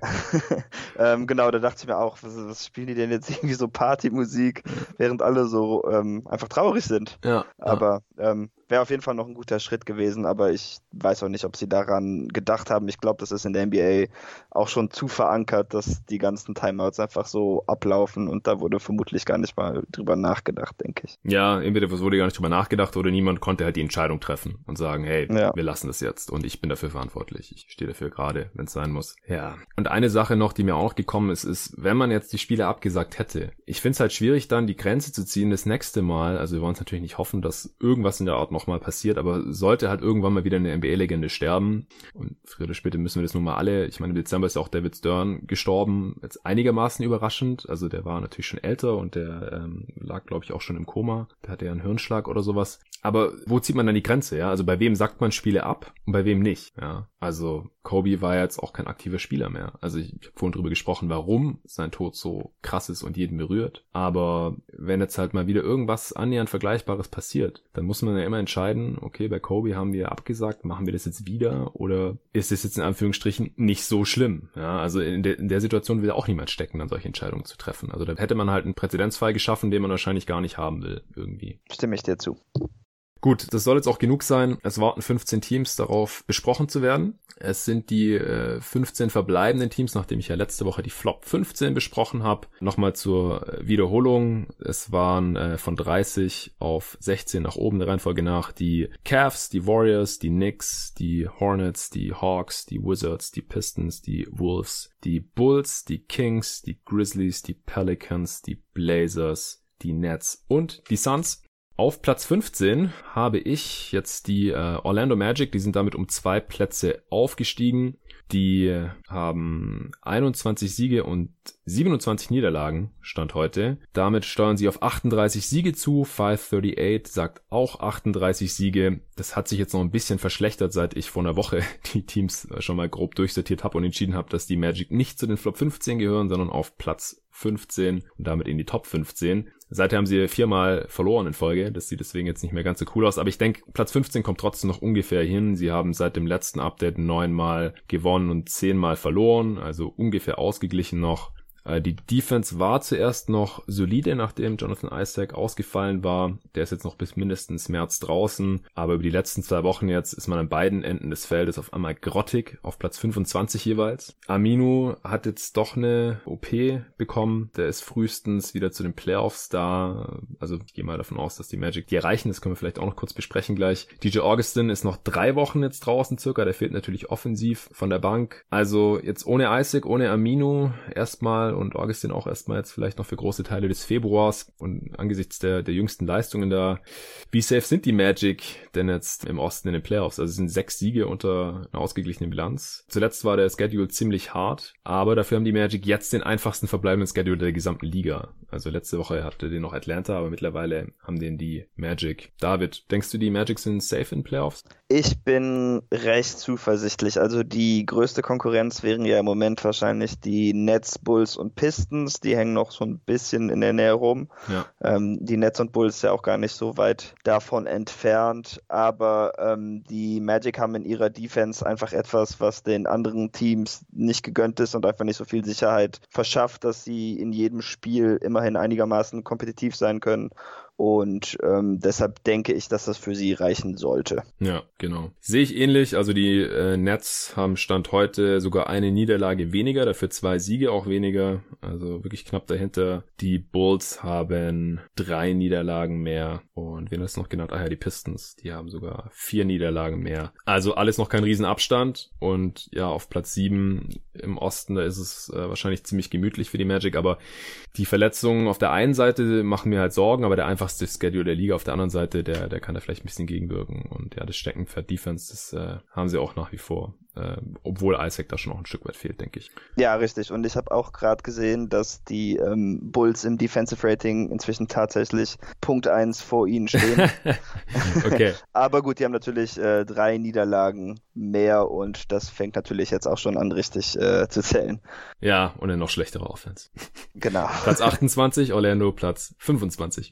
ähm, genau, da dachte ich mir auch, was, was, spielen die denn jetzt irgendwie so Partymusik, während alle so ähm, einfach traurig sind. Ja, Aber ja. Ähm, wäre auf jeden Fall noch ein guter Schritt gewesen, aber ich weiß auch nicht, ob sie daran gedacht haben. Ich glaube, das ist in der NBA auch schon zu verankert, dass die ganzen Timeouts einfach so ablaufen und da wurde vermutlich gar nicht mal drüber nachgedacht, denke ich. Ja, entweder wurde gar nicht drüber nachgedacht oder niemand konnte halt die Entscheidung treffen und sagen, hey, ja. wir lassen das jetzt und ich bin dafür verantwortlich. Ich stehe dafür gerade, wenn es sein muss. Ja. Und eine Sache noch, die mir auch noch gekommen ist, ist, wenn man jetzt die Spiele abgesagt hätte, ich finde es halt schwierig, dann die Grenze zu ziehen das nächste Mal. Also wir wollen es natürlich nicht hoffen, dass irgendwas in der Art nochmal passiert, aber sollte halt irgendwann mal wieder eine NBA-Legende sterben, und früher oder später müssen wir das nun mal alle, ich meine, im Dezember ist ja auch David Stern gestorben, jetzt einigermaßen überraschend, also der war natürlich schon älter und der ähm, lag, glaube ich, auch schon im Koma, der hatte ja einen Hirnschlag oder sowas, aber wo zieht man dann die Grenze, ja? Also bei wem sagt man Spiele ab und bei wem nicht, ja? Also Kobe war jetzt auch kein aktiver Spieler mehr. Also ich, habe vorhin drüber gesprochen, warum sein Tod so krass ist und jeden berührt. Aber wenn jetzt halt mal wieder irgendwas annähernd Vergleichbares passiert, dann muss man ja immer entscheiden, okay, bei Kobe haben wir abgesagt, machen wir das jetzt wieder oder ist es jetzt in Anführungsstrichen nicht so schlimm? Ja, also in, de, in der Situation will auch niemand stecken, dann solche Entscheidungen zu treffen. Also da hätte man halt einen Präzedenzfall geschaffen, den man wahrscheinlich gar nicht haben will, irgendwie. Stimme ich dir zu. Gut, das soll jetzt auch genug sein. Es warten 15 Teams darauf besprochen zu werden. Es sind die äh, 15 verbleibenden Teams, nachdem ich ja letzte Woche die Flop 15 besprochen habe. Nochmal zur äh, Wiederholung. Es waren äh, von 30 auf 16 nach oben der Reihenfolge nach die Cavs, die Warriors, die Knicks, die Hornets, die Hawks, die Wizards, die Pistons, die Wolves, die Bulls, die Kings, die Grizzlies, die Pelicans, die Blazers, die Nets und die Suns. Auf Platz 15 habe ich jetzt die äh, Orlando Magic, die sind damit um zwei Plätze aufgestiegen. Die haben 21 Siege und 27 Niederlagen, Stand heute. Damit steuern sie auf 38 Siege zu. 538 sagt auch 38 Siege. Das hat sich jetzt noch ein bisschen verschlechtert, seit ich vor einer Woche die Teams schon mal grob durchsortiert habe und entschieden habe, dass die Magic nicht zu den Flop 15 gehören, sondern auf Platz 15 und damit in die Top 15. Seither haben sie viermal verloren in Folge. Das sieht deswegen jetzt nicht mehr ganz so cool aus. Aber ich denke, Platz 15 kommt trotzdem noch ungefähr hin. Sie haben seit dem letzten Update neunmal gewonnen und zehnmal verloren. Also ungefähr ausgeglichen noch. Äh, die Defense war zuerst noch solide, nachdem Jonathan Isaac ausgefallen war. Der ist jetzt noch bis mindestens März draußen. Aber über die letzten zwei Wochen jetzt ist man an beiden Enden des Feldes auf einmal grottig, auf Platz 25 jeweils. Aminu hat jetzt doch eine OP bekommen. Der ist frühestens wieder zu den Playoffs da. Also ich gehe mal davon aus, dass die Magic die erreichen. Das können wir vielleicht auch noch kurz besprechen gleich. DJ Augustin ist noch drei Wochen jetzt draußen circa. Der fehlt natürlich offensiv von der Bank. Also jetzt ohne Isaac, ohne Aminu erstmal und Augustin auch erstmal jetzt vielleicht noch für große Teile des Februars und angesichts der, der jüngsten Leistungen da, wie safe sind die Magic denn jetzt im Osten in den Playoffs? Also sind sechs Siege unter einer ausgeglichenen Bilanz. Zuletzt war der Schedule ziemlich hart, aber dafür haben die Magic jetzt den einfachsten verbleibenden Schedule der gesamten Liga. Also letzte Woche hatte den noch Atlanta, aber mittlerweile haben den die Magic. David, denkst du, die Magic sind safe in Playoffs? Ich bin recht zuversichtlich. Also die größte Konkurrenz wären ja im Moment wahrscheinlich die Nets, Bulls und Pistons. Die hängen noch so ein bisschen in der Nähe rum. Ja. Ähm, die Nets und Bulls ja auch gar nicht so weit davon entfernt. Aber ähm, die Magic haben in ihrer Defense einfach etwas, was den anderen Teams nicht gegönnt ist und einfach nicht so viel Sicherheit verschafft, dass sie in jedem Spiel immerhin einigermaßen kompetitiv sein können. Und ähm, deshalb denke ich, dass das für sie reichen sollte. Ja, genau. Sehe ich ähnlich. Also die äh, Nets haben Stand heute sogar eine Niederlage weniger, dafür zwei Siege auch weniger. Also wirklich knapp dahinter. Die Bulls haben drei Niederlagen mehr. Und wen hast du noch genannt? Ah ja, die Pistons. Die haben sogar vier Niederlagen mehr. Also alles noch kein Riesenabstand. Und ja, auf Platz sieben im Osten, da ist es äh, wahrscheinlich ziemlich gemütlich für die Magic. Aber die Verletzungen auf der einen Seite machen mir halt Sorgen, aber der einfach einfachste Schedule der Liga. Auf der anderen Seite, der, der kann da vielleicht ein bisschen gegenwirken. Und ja, das Steckenpferd Defense, das äh, haben sie auch nach wie vor. Äh, obwohl Isaac da schon noch ein Stück weit fehlt, denke ich. Ja, richtig. Und ich habe auch gerade gesehen, dass die ähm, Bulls im Defensive Rating inzwischen tatsächlich Punkt 1 vor ihnen stehen. okay. Aber gut, die haben natürlich äh, drei Niederlagen mehr und das fängt natürlich jetzt auch schon an, richtig äh, zu zählen. Ja, und eine noch schlechtere Offense. Genau. Platz 28, Orlando Platz 25.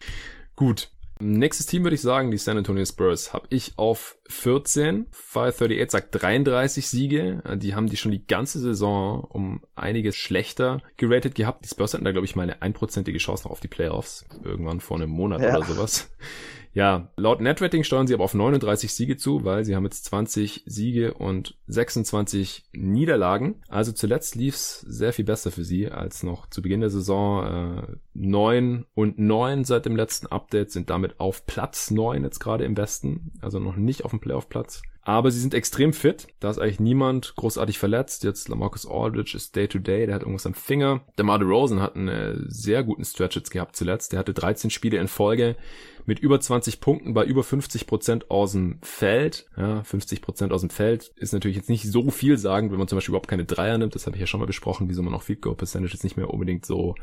Gut. Nächstes Team würde ich sagen, die San Antonio Spurs, habe ich auf 14. 538 sagt 33 Siege. Die haben die schon die ganze Saison um einiges schlechter geratet gehabt. Die Spurs hatten da, glaube ich, mal eine einprozentige Chance noch auf die Playoffs. Irgendwann vor einem Monat ja. oder sowas. Ja, laut Netrating steuern sie aber auf 39 Siege zu, weil sie haben jetzt 20 Siege und 26 Niederlagen. Also zuletzt lief's sehr viel besser für sie als noch zu Beginn der Saison. Äh, 9 und 9 seit dem letzten Update sind damit auf Platz 9 jetzt gerade im Westen. Also noch nicht auf dem Playoff-Platz. Aber sie sind extrem fit. Da ist eigentlich niemand großartig verletzt. Jetzt Lamarcus Aldridge ist Day to Day. Der hat irgendwas am Finger. Der Marder Rosen hat einen sehr guten Stretch jetzt gehabt zuletzt. Der hatte 13 Spiele in Folge mit über 20 Punkten bei über 50 Prozent aus dem Feld. Ja, 50 Prozent aus dem Feld ist natürlich jetzt nicht so viel sagen, wenn man zum Beispiel überhaupt keine Dreier nimmt. Das habe ich ja schon mal besprochen, wieso man auch Field Goal Percentage jetzt nicht mehr unbedingt so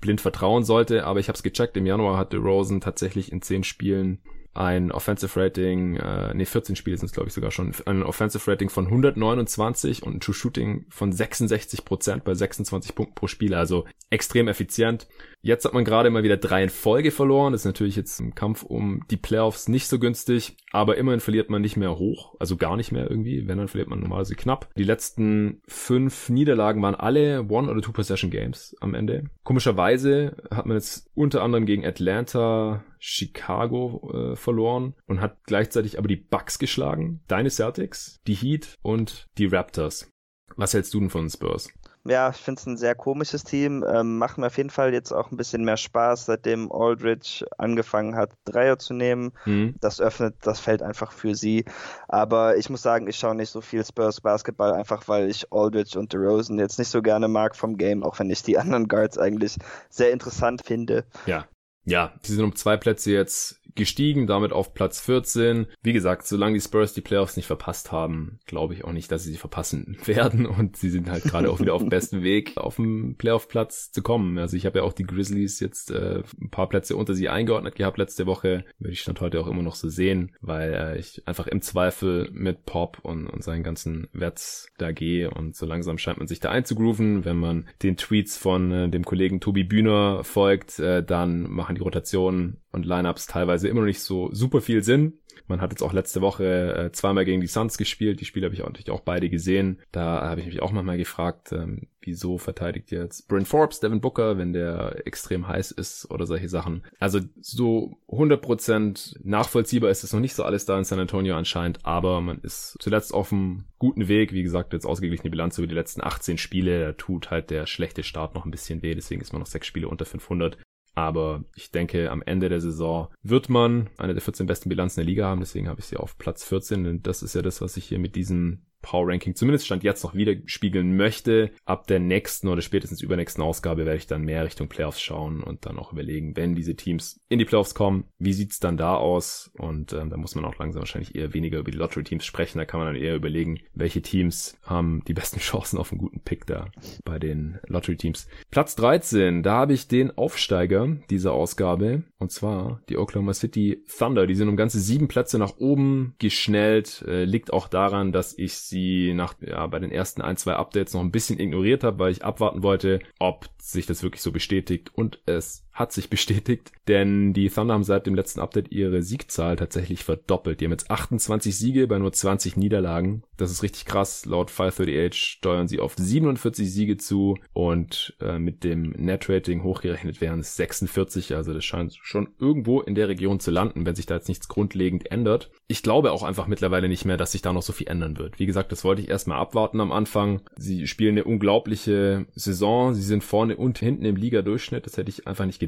blind vertrauen sollte. Aber ich habe es gecheckt. Im Januar hatte Rosen tatsächlich in 10 Spielen ein Offensive Rating, äh, nee, 14 Spiele sind es glaube ich sogar schon, ein Offensive Rating von 129 und ein True Shooting von 66 Prozent bei 26 Punkten pro Spiel, also extrem effizient. Jetzt hat man gerade mal wieder drei in Folge verloren. Das ist natürlich jetzt im Kampf um die Playoffs nicht so günstig, aber immerhin verliert man nicht mehr hoch, also gar nicht mehr irgendwie. Wenn, dann verliert man normalerweise knapp. Die letzten fünf Niederlagen waren alle One- oder Two-Possession-Games am Ende. Komischerweise hat man jetzt unter anderem gegen Atlanta, Chicago äh, verloren und hat gleichzeitig aber die Bucks geschlagen, deine Celtics, die Heat und die Raptors. Was hältst du denn von Spurs? Ja, ich finde es ein sehr komisches Team. Ähm, macht mir auf jeden Fall jetzt auch ein bisschen mehr Spaß, seitdem Aldridge angefangen hat, Dreier zu nehmen. Mhm. Das öffnet das Feld einfach für sie. Aber ich muss sagen, ich schaue nicht so viel Spurs Basketball, einfach weil ich Aldridge und DeRozan jetzt nicht so gerne mag vom Game, auch wenn ich die anderen Guards eigentlich sehr interessant finde. Ja. Ja, die sind um zwei Plätze jetzt gestiegen, damit auf Platz 14. Wie gesagt, solange die Spurs die Playoffs nicht verpasst haben, glaube ich auch nicht, dass sie sie verpassen werden und sie sind halt gerade auch wieder auf dem besten Weg, auf dem Playoff-Platz zu kommen. Also ich habe ja auch die Grizzlies jetzt äh, ein paar Plätze unter sie eingeordnet gehabt letzte Woche. Würde ich stand heute auch immer noch so sehen, weil äh, ich einfach im Zweifel mit Pop und, und seinen ganzen Werts da gehe und so langsam scheint man sich da einzugrooven. Wenn man den Tweets von äh, dem Kollegen Tobi Bühner folgt, äh, dann machen die Rotationen und Lineups teilweise immer noch nicht so super viel Sinn. Man hat jetzt auch letzte Woche äh, zweimal gegen die Suns gespielt. Die Spiele habe ich auch, natürlich auch beide gesehen. Da habe ich mich auch manchmal gefragt, ähm, wieso verteidigt jetzt Bryn Forbes, Devin Booker, wenn der extrem heiß ist oder solche Sachen. Also so 100% nachvollziehbar ist es noch nicht so alles da in San Antonio anscheinend, aber man ist zuletzt auf einem guten Weg. Wie gesagt, jetzt ausgeglichene Bilanz über die letzten 18 Spiele. Da tut halt der schlechte Start noch ein bisschen weh. Deswegen ist man noch sechs Spiele unter 500. Aber ich denke, am Ende der Saison wird man eine der 14 besten Bilanzen der Liga haben. Deswegen habe ich sie auf Platz 14. Und das ist ja das, was ich hier mit diesem Power Ranking zumindest Stand jetzt noch wieder spiegeln möchte. Ab der nächsten oder spätestens übernächsten Ausgabe werde ich dann mehr Richtung Playoffs schauen und dann auch überlegen, wenn diese Teams in die Playoffs kommen, wie sieht's dann da aus? Und ähm, da muss man auch langsam wahrscheinlich eher weniger über die Lottery-Teams sprechen. Da kann man dann eher überlegen, welche Teams haben die besten Chancen auf einen guten Pick da bei den Lottery-Teams. Platz 13, da habe ich den Aufsteiger dieser Ausgabe und zwar die Oklahoma City Thunder. Die sind um ganze sieben Plätze nach oben geschnellt. Äh, liegt auch daran, dass ich sie nach, ja, bei den ersten ein, zwei Updates noch ein bisschen ignoriert habe, weil ich abwarten wollte, ob sich das wirklich so bestätigt und es hat sich bestätigt, denn die Thunder haben seit dem letzten Update ihre Siegzahl tatsächlich verdoppelt. Die haben jetzt 28 Siege bei nur 20 Niederlagen. Das ist richtig krass. Laut 538 steuern sie auf 47 Siege zu und äh, mit dem Net-Rating hochgerechnet wären es 46. Also das scheint schon irgendwo in der Region zu landen, wenn sich da jetzt nichts grundlegend ändert. Ich glaube auch einfach mittlerweile nicht mehr, dass sich da noch so viel ändern wird. Wie gesagt, das wollte ich erstmal abwarten am Anfang. Sie spielen eine unglaubliche Saison. Sie sind vorne und hinten im Liga-Durchschnitt. Das hätte ich einfach nicht gedacht.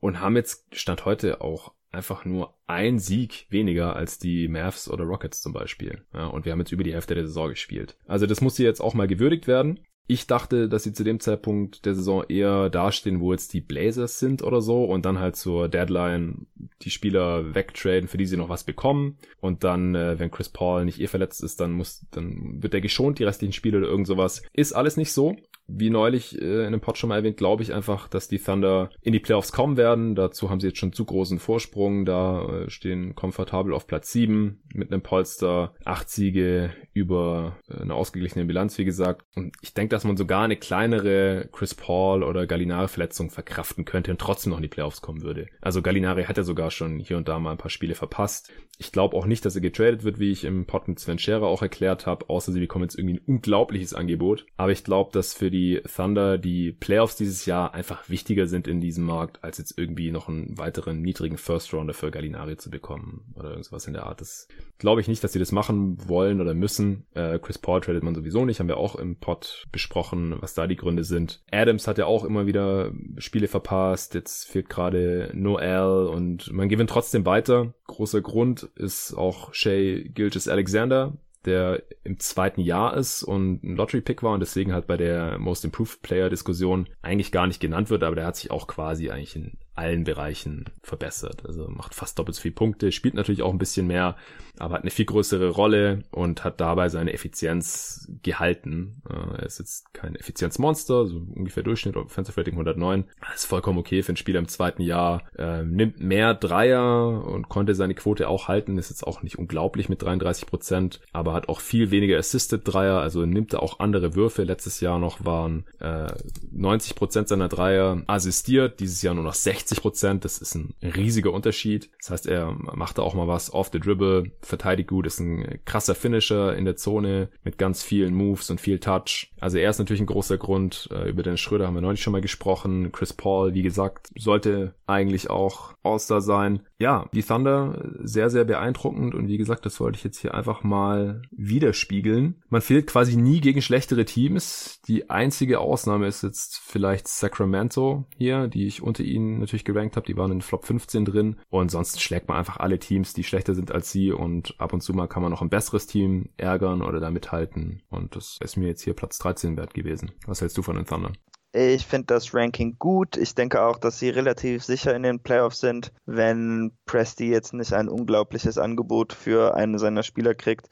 Und haben jetzt Stand heute auch einfach nur ein Sieg weniger als die Mavs oder Rockets zum Beispiel. Ja, und wir haben jetzt über die Hälfte der Saison gespielt. Also das muss hier jetzt auch mal gewürdigt werden. Ich dachte, dass sie zu dem Zeitpunkt der Saison eher dastehen, wo jetzt die Blazers sind oder so und dann halt zur Deadline die Spieler wegtraden, für die sie noch was bekommen und dann, äh, wenn Chris Paul nicht eh verletzt ist, dann muss, dann wird er geschont, die restlichen Spiele oder irgend sowas. Ist alles nicht so wie neulich äh, in einem Pod schon mal erwähnt, glaube ich einfach, dass die Thunder in die Playoffs kommen werden. Dazu haben sie jetzt schon zu großen Vorsprung. Da äh, stehen komfortabel auf Platz 7 mit einem Polster. Acht Siege über äh, eine ausgeglichene Bilanz, wie gesagt. Und ich denke, dass man sogar eine kleinere Chris Paul oder Gallinari-Verletzung verkraften könnte und trotzdem noch in die Playoffs kommen würde. Also Gallinari hat ja sogar schon hier und da mal ein paar Spiele verpasst. Ich glaube auch nicht, dass er getradet wird, wie ich im Pod mit Sven Scherer auch erklärt habe, außer sie bekommen jetzt irgendwie ein unglaubliches Angebot. Aber ich glaube, dass für die Thunder die Playoffs dieses Jahr einfach wichtiger sind in diesem Markt, als jetzt irgendwie noch einen weiteren niedrigen First Rounder für Gallinari zu bekommen oder irgendwas in der Art. Das glaube ich nicht, dass sie das machen wollen oder müssen. Äh, Chris Paul tradet man sowieso nicht, haben wir auch im Pod besprochen, was da die Gründe sind. Adams hat ja auch immer wieder Spiele verpasst, jetzt fehlt gerade Noel und man gewinnt trotzdem weiter. Großer Grund ist auch Shay Gilges Alexander, der im zweiten Jahr ist und ein Lottery-Pick war und deswegen halt bei der Most Improved Player-Diskussion eigentlich gar nicht genannt wird, aber der hat sich auch quasi eigentlich in allen Bereichen verbessert. Also macht fast doppelt so viele Punkte, spielt natürlich auch ein bisschen mehr, aber hat eine viel größere Rolle und hat dabei seine Effizienz gehalten. Äh, er ist jetzt kein Effizienzmonster, so ungefähr Durchschnitt, Offensive Rating 109. Das ist vollkommen okay für einen Spieler im zweiten Jahr. Ähm, nimmt mehr Dreier und konnte seine Quote auch halten. Ist jetzt auch nicht unglaublich mit 33 Prozent, aber hat auch viel weniger Assisted Dreier, also nimmt er auch andere Würfe. Letztes Jahr noch waren äh, 90 Prozent seiner Dreier assistiert, dieses Jahr nur noch 60 60 Prozent, das ist ein riesiger Unterschied. Das heißt, er macht da auch mal was off the dribble, verteidigt gut, ist ein krasser Finisher in der Zone mit ganz vielen Moves und viel Touch. Also er ist natürlich ein großer Grund. Äh, über den Schröder haben wir neulich schon mal gesprochen. Chris Paul, wie gesagt, sollte eigentlich auch All-Star sein. Ja, die Thunder sehr, sehr beeindruckend und wie gesagt, das wollte ich jetzt hier einfach mal widerspiegeln. Man fehlt quasi nie gegen schlechtere Teams. Die einzige Ausnahme ist jetzt vielleicht Sacramento hier, die ich unter ihnen natürlich gerankt habe. Die waren in Flop 15 drin und sonst schlägt man einfach alle Teams, die schlechter sind als sie und ab und zu mal kann man noch ein besseres Team ärgern oder da mithalten und das ist mir jetzt hier Platz 13 wert gewesen. Was hältst du von den Thunder? Ich finde das Ranking gut. Ich denke auch, dass sie relativ sicher in den Playoffs sind, wenn Presti jetzt nicht ein unglaubliches Angebot für einen seiner Spieler kriegt.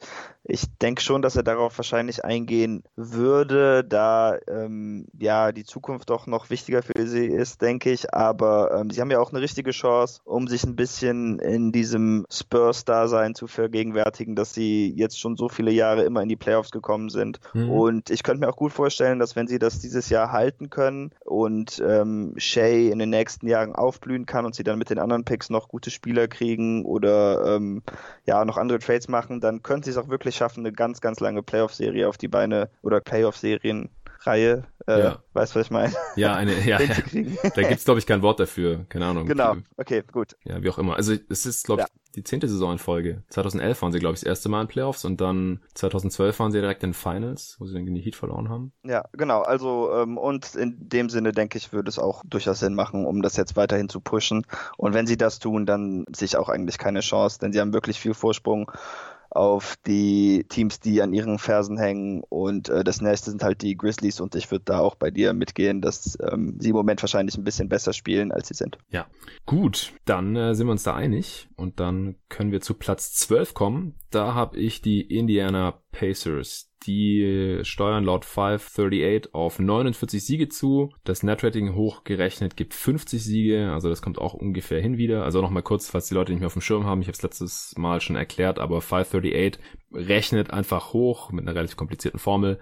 Ich denke schon, dass er darauf wahrscheinlich eingehen würde, da ähm, ja die Zukunft doch noch wichtiger für sie ist, denke ich. Aber ähm, sie haben ja auch eine richtige Chance, um sich ein bisschen in diesem Spurs-Dasein zu vergegenwärtigen, dass sie jetzt schon so viele Jahre immer in die Playoffs gekommen sind. Mhm. Und ich könnte mir auch gut vorstellen, dass wenn sie das dieses Jahr halten können und ähm, Shea in den nächsten Jahren aufblühen kann und sie dann mit den anderen Picks noch gute Spieler kriegen oder ähm, ja noch andere Trades machen, dann können sie es auch wirklich schaffen, eine ganz, ganz lange Playoff-Serie auf die Beine oder Playoff-Serien Reihe. Äh, ja. Weißt du, was ich meine? Ja, eine, ja, ja. da gibt's glaube ich kein Wort dafür, keine Ahnung. Genau, okay, gut. Ja, wie auch immer. Also es ist glaube ich ja. die zehnte Saison in Folge. 2011 waren sie glaube ich das erste Mal in Playoffs und dann 2012 waren sie direkt in Finals, wo sie dann gegen die Heat verloren haben. Ja, genau. Also ähm, und in dem Sinne denke ich, würde es auch durchaus Sinn machen, um das jetzt weiterhin zu pushen. Und wenn sie das tun, dann sehe ich auch eigentlich keine Chance, denn sie haben wirklich viel Vorsprung auf die Teams, die an ihren Fersen hängen. Und äh, das nächste sind halt die Grizzlies und ich würde da auch bei dir mitgehen, dass ähm, sie im Moment wahrscheinlich ein bisschen besser spielen, als sie sind. Ja, gut, dann äh, sind wir uns da einig und dann können wir zu Platz 12 kommen. Da habe ich die Indiana Pacers. Die steuern laut 538 auf 49 Siege zu. Das Netrating hochgerechnet gibt 50 Siege, also das kommt auch ungefähr hin wieder. Also nochmal kurz, falls die Leute nicht mehr auf dem Schirm haben, ich habe es letztes Mal schon erklärt, aber 538 rechnet einfach hoch mit einer relativ komplizierten Formel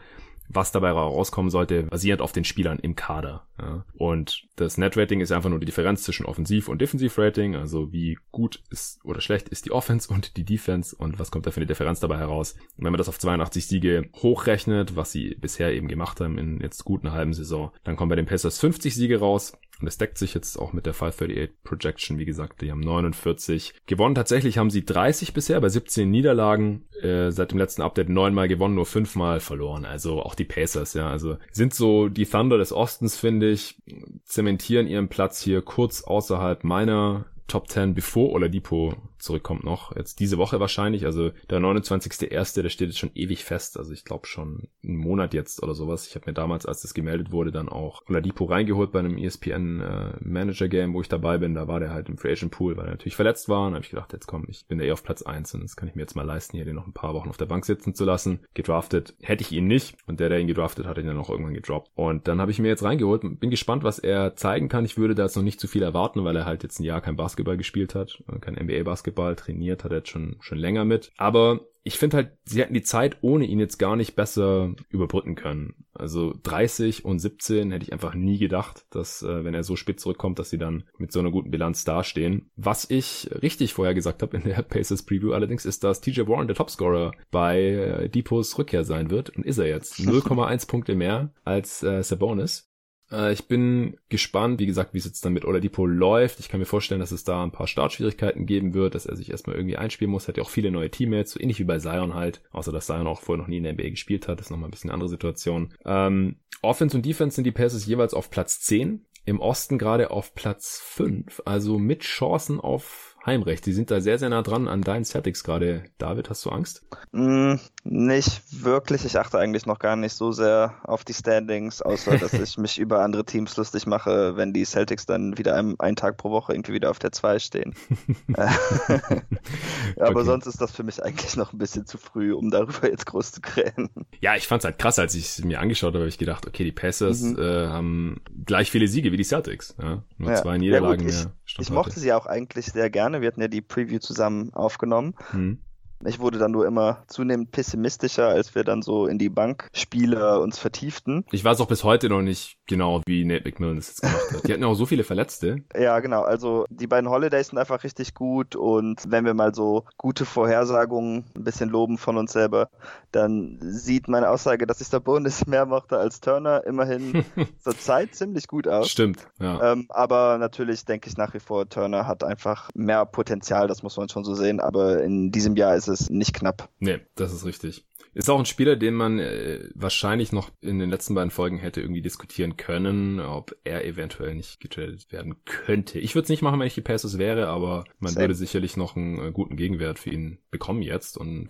was dabei rauskommen sollte, basierend auf den Spielern im Kader. Ja. Und das Net-Rating ist einfach nur die Differenz zwischen Offensiv- und Defensiv-Rating, also wie gut ist oder schlecht ist die Offense und die Defense und was kommt da für eine Differenz dabei heraus. Und wenn man das auf 82 Siege hochrechnet, was sie bisher eben gemacht haben in jetzt gut einer halben Saison, dann kommen bei den Pacers 50 Siege raus und es deckt sich jetzt auch mit der 538 Projection, wie gesagt, die haben 49 gewonnen. Tatsächlich haben sie 30 bisher bei 17 Niederlagen. Äh, seit dem letzten Update neunmal gewonnen, nur fünfmal verloren. Also auch die Pacers, ja. Also sind so die Thunder des Ostens, finde ich, zementieren ihren Platz hier kurz außerhalb meiner Top 10 bevor Oladipo zurückkommt noch. Jetzt diese Woche wahrscheinlich. Also der 29.1., der steht jetzt schon ewig fest. Also ich glaube schon einen Monat jetzt oder sowas. Ich habe mir damals, als das gemeldet wurde, dann auch Oladipo reingeholt bei einem ESPN äh, Manager Game, wo ich dabei bin. Da war der halt im Free Agent Pool, weil er natürlich verletzt war. Und habe ich gedacht, jetzt komm, ich bin ja eh auf Platz 1 und das kann ich mir jetzt mal leisten, hier den noch ein paar Wochen auf der Bank sitzen zu lassen. Gedraftet hätte ich ihn nicht. Und der, der ihn gedraftet hat, ihn dann auch irgendwann gedroppt. Und dann habe ich mir jetzt reingeholt. Bin gespannt, was er zeigen kann. Ich würde da jetzt noch nicht zu viel erwarten, weil er halt jetzt ein Jahr kein Basketball gespielt hat, kein NBA-Basketball trainiert, hat er jetzt schon, schon länger mit. Aber ich finde halt, sie hätten die Zeit ohne ihn jetzt gar nicht besser überbrücken können. Also 30 und 17 hätte ich einfach nie gedacht, dass äh, wenn er so spät zurückkommt, dass sie dann mit so einer guten Bilanz dastehen. Was ich richtig vorher gesagt habe in der Pacers Preview allerdings ist, dass TJ Warren der Topscorer bei äh, Depots Rückkehr sein wird und ist er jetzt 0,1 Punkte mehr als äh, Sabonis. Äh, ich bin gespannt, wie gesagt, wie es jetzt dann mit Oladipo läuft. Ich kann mir vorstellen, dass es da ein paar Startschwierigkeiten geben wird, dass er sich erstmal irgendwie einspielen muss. Hat ja auch viele neue Teammates, so ähnlich wie bei Zion halt. Außer, dass Zion auch vorher noch nie in der NBA gespielt hat. Das ist nochmal ein bisschen eine andere Situation. Ähm, Offense und Defense sind die Passes jeweils auf Platz 10. Im Osten gerade auf Platz 5. Also mit Chancen auf Heimrecht. Die sind da sehr, sehr nah dran an deinen Celtics gerade. David, hast du Angst? Mm, nicht wirklich. Ich achte eigentlich noch gar nicht so sehr auf die Standings, außer dass ich mich über andere Teams lustig mache, wenn die Celtics dann wieder einen, einen Tag pro Woche irgendwie wieder auf der 2 stehen. Aber okay. sonst ist das für mich eigentlich noch ein bisschen zu früh, um darüber jetzt groß zu krähen. Ja, ich fand's halt krass, als ich es mir angeschaut habe, habe ich gedacht, okay, die Pacers mhm. äh, haben gleich viele Siege wie die Celtics. Ja? Nur ja. zwei Niederlagen ja, mehr. Ich, ich mochte sie auch eigentlich sehr gerne Wir hatten ja die Preview zusammen aufgenommen. Hm. Ich wurde dann nur immer zunehmend pessimistischer, als wir dann so in die Bankspiele uns vertieften. Ich weiß auch bis heute noch nicht genau, wie Nate McMillan das jetzt gemacht hat. Die hatten auch so viele Verletzte. Ja, genau. Also die beiden Holidays sind einfach richtig gut und wenn wir mal so gute Vorhersagungen ein bisschen loben von uns selber, dann sieht meine Aussage, dass ich der Bundes mehr mochte als Turner, immerhin zur Zeit ziemlich gut aus. Stimmt, ja. Ähm, aber natürlich denke ich nach wie vor, Turner hat einfach mehr Potenzial, das muss man schon so sehen. Aber in diesem Jahr ist es es nicht knapp. Nee, das ist richtig. Ist auch ein Spieler, den man äh, wahrscheinlich noch in den letzten beiden Folgen hätte irgendwie diskutieren können, ob er eventuell nicht getradet werden könnte. Ich würde es nicht machen, wenn ich die Passes wäre, aber man Same. würde sicherlich noch einen äh, guten Gegenwert für ihn bekommen jetzt und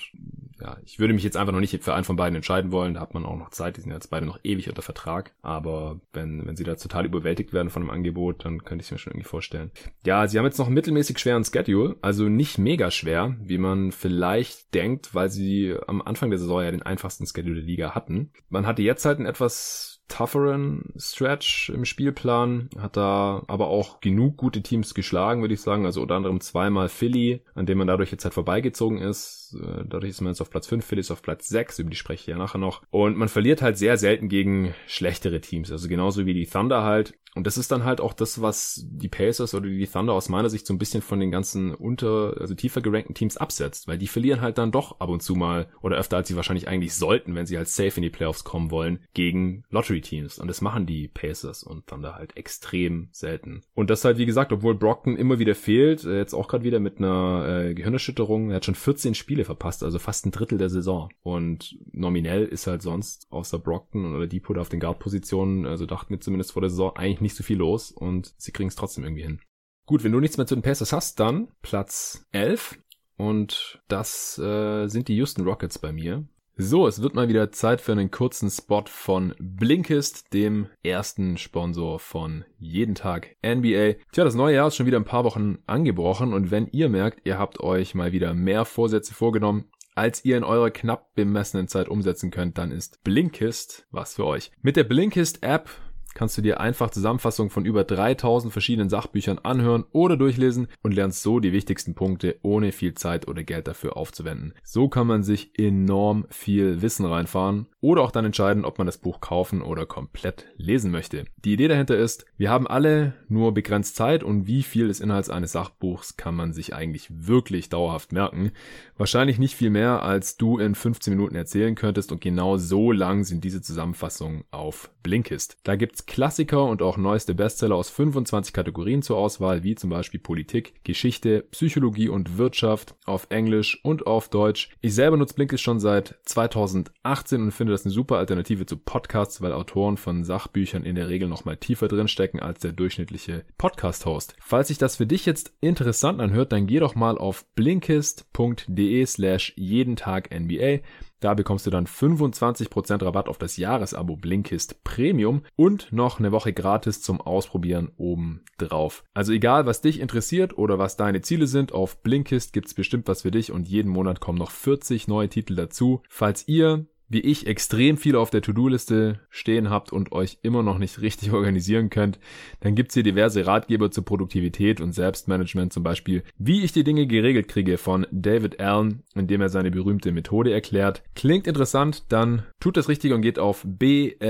ja, ich würde mich jetzt einfach noch nicht für einen von beiden entscheiden wollen. Da hat man auch noch Zeit. Die sind jetzt beide noch ewig unter Vertrag. Aber wenn, wenn sie da total überwältigt werden von dem Angebot, dann könnte ich es mir schon irgendwie vorstellen. Ja, sie haben jetzt noch einen mittelmäßig schweren Schedule. Also nicht mega schwer, wie man vielleicht denkt, weil sie am Anfang der Saison ja den einfachsten Schedule der Liga hatten. Man hatte jetzt halt ein etwas tougheren Stretch im Spielplan, hat da aber auch genug gute Teams geschlagen, würde ich sagen. Also unter anderem zweimal Philly, an dem man dadurch jetzt halt vorbeigezogen ist. Äh, dadurch ist man jetzt auf Platz 5, Philly ist auf Platz 6, über die spreche ich ja nachher noch. Und man verliert halt sehr selten gegen schlechtere Teams. Also genauso wie die Thunder halt. Und das ist dann halt auch das, was die Pacers oder die Thunder aus meiner Sicht so ein bisschen von den ganzen unter, also tiefer gerankten Teams absetzt, weil die verlieren halt dann doch ab und zu mal oder öfter als sie wahrscheinlich eigentlich sollten, wenn sie halt safe in die Playoffs kommen wollen, gegen Lottery-Teams. Und das machen die Pacers und Thunder halt extrem selten. Und das halt, wie gesagt, obwohl Brockton immer wieder fehlt, äh, jetzt auch gerade wieder mit einer äh, Gehirnerschütterung, er hat schon 14 Spiele verpasst, also fast ein Drittel der Saison. Und nominell ist halt sonst außer Brockton oder Depot auf den Guard-Positionen, also dachten wir zumindest vor der Saison, eigentlich nicht so viel los und sie kriegen es trotzdem irgendwie hin. Gut, wenn du nichts mehr zu den Pacers hast, dann Platz 11 und das äh, sind die Houston Rockets bei mir. So, es wird mal wieder Zeit für einen kurzen Spot von Blinkist, dem ersten Sponsor von jeden Tag NBA. Tja, das neue Jahr ist schon wieder ein paar Wochen angebrochen und wenn ihr merkt, ihr habt euch mal wieder mehr Vorsätze vorgenommen, als ihr in eurer knapp bemessenen Zeit umsetzen könnt, dann ist Blinkist was für euch. Mit der Blinkist App kannst du dir einfach Zusammenfassungen von über 3000 verschiedenen Sachbüchern anhören oder durchlesen und lernst so die wichtigsten Punkte, ohne viel Zeit oder Geld dafür aufzuwenden. So kann man sich enorm viel Wissen reinfahren oder auch dann entscheiden, ob man das Buch kaufen oder komplett lesen möchte. Die Idee dahinter ist, wir haben alle nur begrenzt Zeit und wie viel des Inhalts eines Sachbuchs kann man sich eigentlich wirklich dauerhaft merken. Wahrscheinlich nicht viel mehr, als du in 15 Minuten erzählen könntest und genau so lang sind diese Zusammenfassungen auf Blinkist. Da gibt's Klassiker und auch neueste Bestseller aus 25 Kategorien zur Auswahl, wie zum Beispiel Politik, Geschichte, Psychologie und Wirtschaft auf Englisch und auf Deutsch. Ich selber nutze Blinkist schon seit 2018 und finde das eine super Alternative zu Podcasts, weil Autoren von Sachbüchern in der Regel nochmal tiefer drinstecken als der durchschnittliche Podcast-Host. Falls sich das für dich jetzt interessant anhört, dann geh doch mal auf blinkist.de slash jeden Tag NBA. Da bekommst du dann 25% Rabatt auf das Jahresabo Blinkist Premium und noch eine Woche gratis zum Ausprobieren oben drauf. Also egal, was dich interessiert oder was deine Ziele sind, auf Blinkist gibt's bestimmt was für dich und jeden Monat kommen noch 40 neue Titel dazu. Falls ihr wie ich extrem viel auf der To-Do-Liste stehen habt und euch immer noch nicht richtig organisieren könnt, dann gibt's hier diverse Ratgeber zur Produktivität und Selbstmanagement, zum Beispiel wie ich die Dinge geregelt kriege von David Allen, indem er seine berühmte Methode erklärt. Klingt interessant, dann tut das richtig und geht auf blinkist.de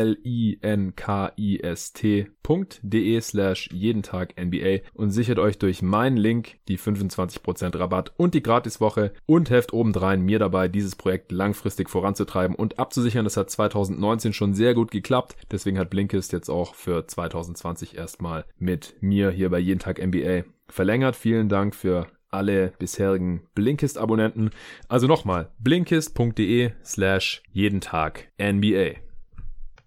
slash jeden Tag NBA und sichert euch durch meinen Link die 25% Rabatt und die Gratiswoche und helft obendrein mir dabei, dieses Projekt langfristig voranzutreiben und abzusichern. Das hat 2019 schon sehr gut geklappt. Deswegen hat Blinkist jetzt auch für 2020 erstmal mit mir hier bei Jeden Tag NBA verlängert. Vielen Dank für alle bisherigen Blinkist-Abonnenten. Also nochmal, blinkist.de slash jeden Tag NBA.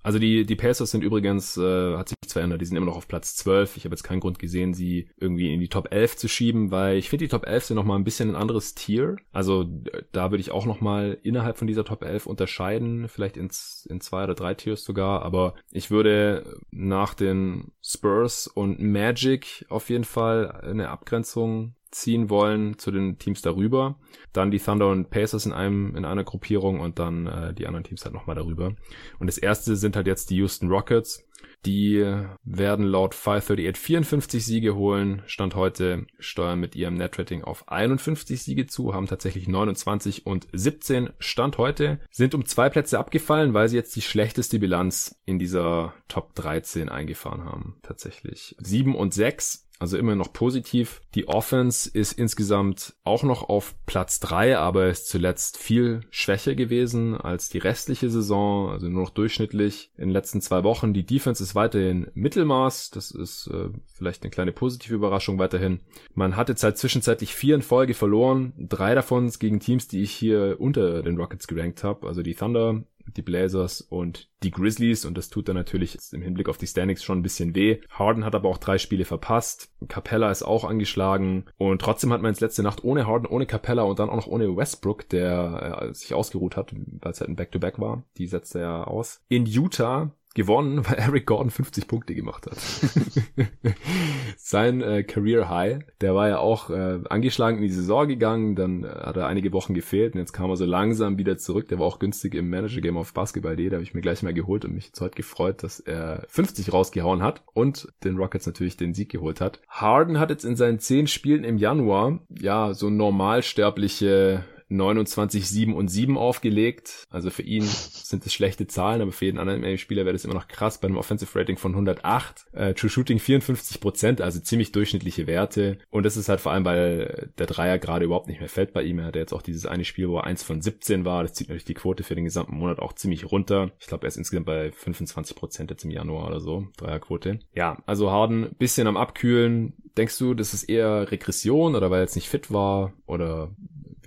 Also die, die Pacers sind übrigens, äh, hat sich nichts verändert, die sind immer noch auf Platz 12. Ich habe jetzt keinen Grund gesehen, sie irgendwie in die Top 11 zu schieben, weil ich finde, die Top 11 sind nochmal ein bisschen ein anderes Tier. Also da würde ich auch nochmal innerhalb von dieser Top 11 unterscheiden, vielleicht ins, in zwei oder drei Tiers sogar, aber ich würde nach den Spurs und Magic auf jeden Fall eine Abgrenzung ziehen wollen zu den Teams darüber. Dann die Thunder und Pacers in einem in einer Gruppierung und dann äh, die anderen Teams halt nochmal darüber. Und das erste sind halt jetzt die Houston Rockets. Die werden laut 538 54 Siege holen. Stand heute steuern mit ihrem Netrating auf 51 Siege zu, haben tatsächlich 29 und 17 Stand heute. Sind um zwei Plätze abgefallen, weil sie jetzt die schlechteste Bilanz in dieser Top 13 eingefahren haben. Tatsächlich 7 und 6 also immer noch positiv. Die Offense ist insgesamt auch noch auf Platz drei, aber ist zuletzt viel schwächer gewesen als die restliche Saison, also nur noch durchschnittlich in den letzten zwei Wochen. Die Defense ist weiterhin Mittelmaß, das ist äh, vielleicht eine kleine positive Überraschung weiterhin. Man hat jetzt halt zwischenzeitlich vier in Folge verloren, drei davon gegen Teams, die ich hier unter den Rockets gerankt habe, also die Thunder, die Blazers und die Grizzlies und das tut dann natürlich im Hinblick auf die Standings schon ein bisschen weh. Harden hat aber auch drei Spiele verpasst. Capella ist auch angeschlagen und trotzdem hat man jetzt letzte Nacht ohne Harden, ohne Capella und dann auch noch ohne Westbrook, der äh, sich ausgeruht hat, weil es halt ein Back-to-Back -Back war. Die setzte er aus. In Utah gewonnen, weil Eric Gordon 50 Punkte gemacht hat. Sein äh, Career High, der war ja auch äh, angeschlagen in die Saison gegangen, dann äh, hat er einige Wochen gefehlt und jetzt kam er so langsam wieder zurück. Der war auch günstig im Manager Game auf Basketball.de, da habe ich mir gleich mal geholt und mich jetzt heute gefreut, dass er 50 rausgehauen hat und den Rockets natürlich den Sieg geholt hat. Harden hat jetzt in seinen 10 Spielen im Januar ja so normalsterbliche 29, 7 und 7 aufgelegt. Also für ihn sind es schlechte Zahlen, aber für jeden anderen Spieler wäre das immer noch krass bei einem Offensive Rating von 108. Äh, True Shooting 54 Prozent, also ziemlich durchschnittliche Werte. Und das ist halt vor allem, weil der Dreier gerade überhaupt nicht mehr fällt bei ihm. Er hatte jetzt auch dieses eine Spiel, wo er 1 von 17 war. Das zieht natürlich die Quote für den gesamten Monat auch ziemlich runter. Ich glaube, er ist insgesamt bei 25 Prozent jetzt im Januar oder so, Dreierquote. Ja, also Harden bisschen am Abkühlen. Denkst du, das ist eher Regression oder weil er jetzt nicht fit war? Oder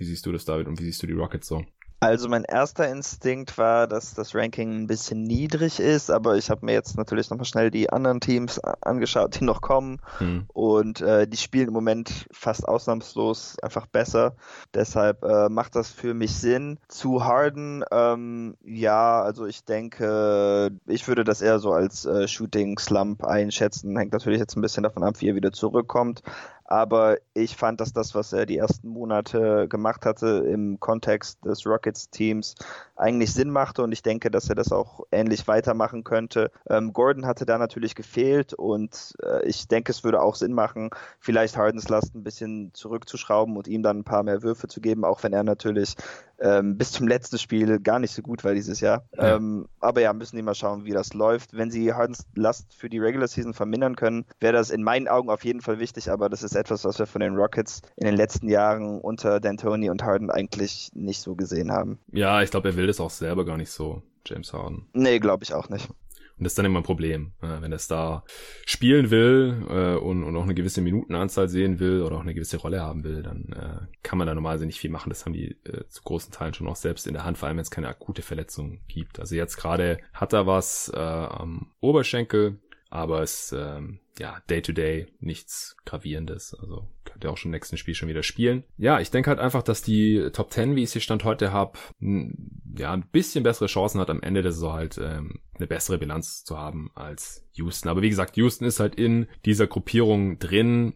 wie siehst du das, David, und wie siehst du die Rockets so? Also mein erster Instinkt war, dass das Ranking ein bisschen niedrig ist, aber ich habe mir jetzt natürlich nochmal schnell die anderen Teams angeschaut, die noch kommen hm. und äh, die spielen im Moment fast ausnahmslos einfach besser. Deshalb äh, macht das für mich Sinn. Zu Harden, ähm, ja, also ich denke, ich würde das eher so als äh, Shooting Slump einschätzen. Hängt natürlich jetzt ein bisschen davon ab, wie er wieder zurückkommt. Aber ich fand, dass das, was er die ersten Monate gemacht hatte im Kontext des Rockets-Teams, eigentlich Sinn machte und ich denke, dass er das auch ähnlich weitermachen könnte. Ähm, Gordon hatte da natürlich gefehlt und äh, ich denke, es würde auch Sinn machen, vielleicht Hardens Last ein bisschen zurückzuschrauben und ihm dann ein paar mehr Würfe zu geben, auch wenn er natürlich ähm, bis zum letzten Spiel gar nicht so gut war dieses Jahr. Ja. Ähm, aber ja, müssen die mal schauen, wie das läuft. Wenn sie Hardens Last für die Regular Season vermindern können, wäre das in meinen Augen auf jeden Fall wichtig, aber das ist etwas, was wir von den Rockets in den letzten Jahren unter D'Antoni und Harden eigentlich nicht so gesehen haben. Ja, ich glaube, er will das auch selber gar nicht so, James Harden. Nee, glaube ich auch nicht. Und das ist dann immer ein Problem, äh, wenn er da spielen will äh, und, und auch eine gewisse Minutenanzahl sehen will oder auch eine gewisse Rolle haben will, dann äh, kann man da normalerweise nicht viel machen. Das haben die äh, zu großen Teilen schon auch selbst in der Hand, vor allem wenn es keine akute Verletzung gibt. Also jetzt gerade hat er was äh, am Oberschenkel, aber es ähm, ja day to day nichts gravierendes. Also könnte auch schon im nächsten Spiel schon wieder spielen. Ja, ich denke halt einfach, dass die Top 10, wie ich sie Stand heute habe, ja ein bisschen bessere Chancen hat am Ende der Saison halt ähm, eine bessere Bilanz zu haben als Houston. Aber wie gesagt, Houston ist halt in dieser Gruppierung drin.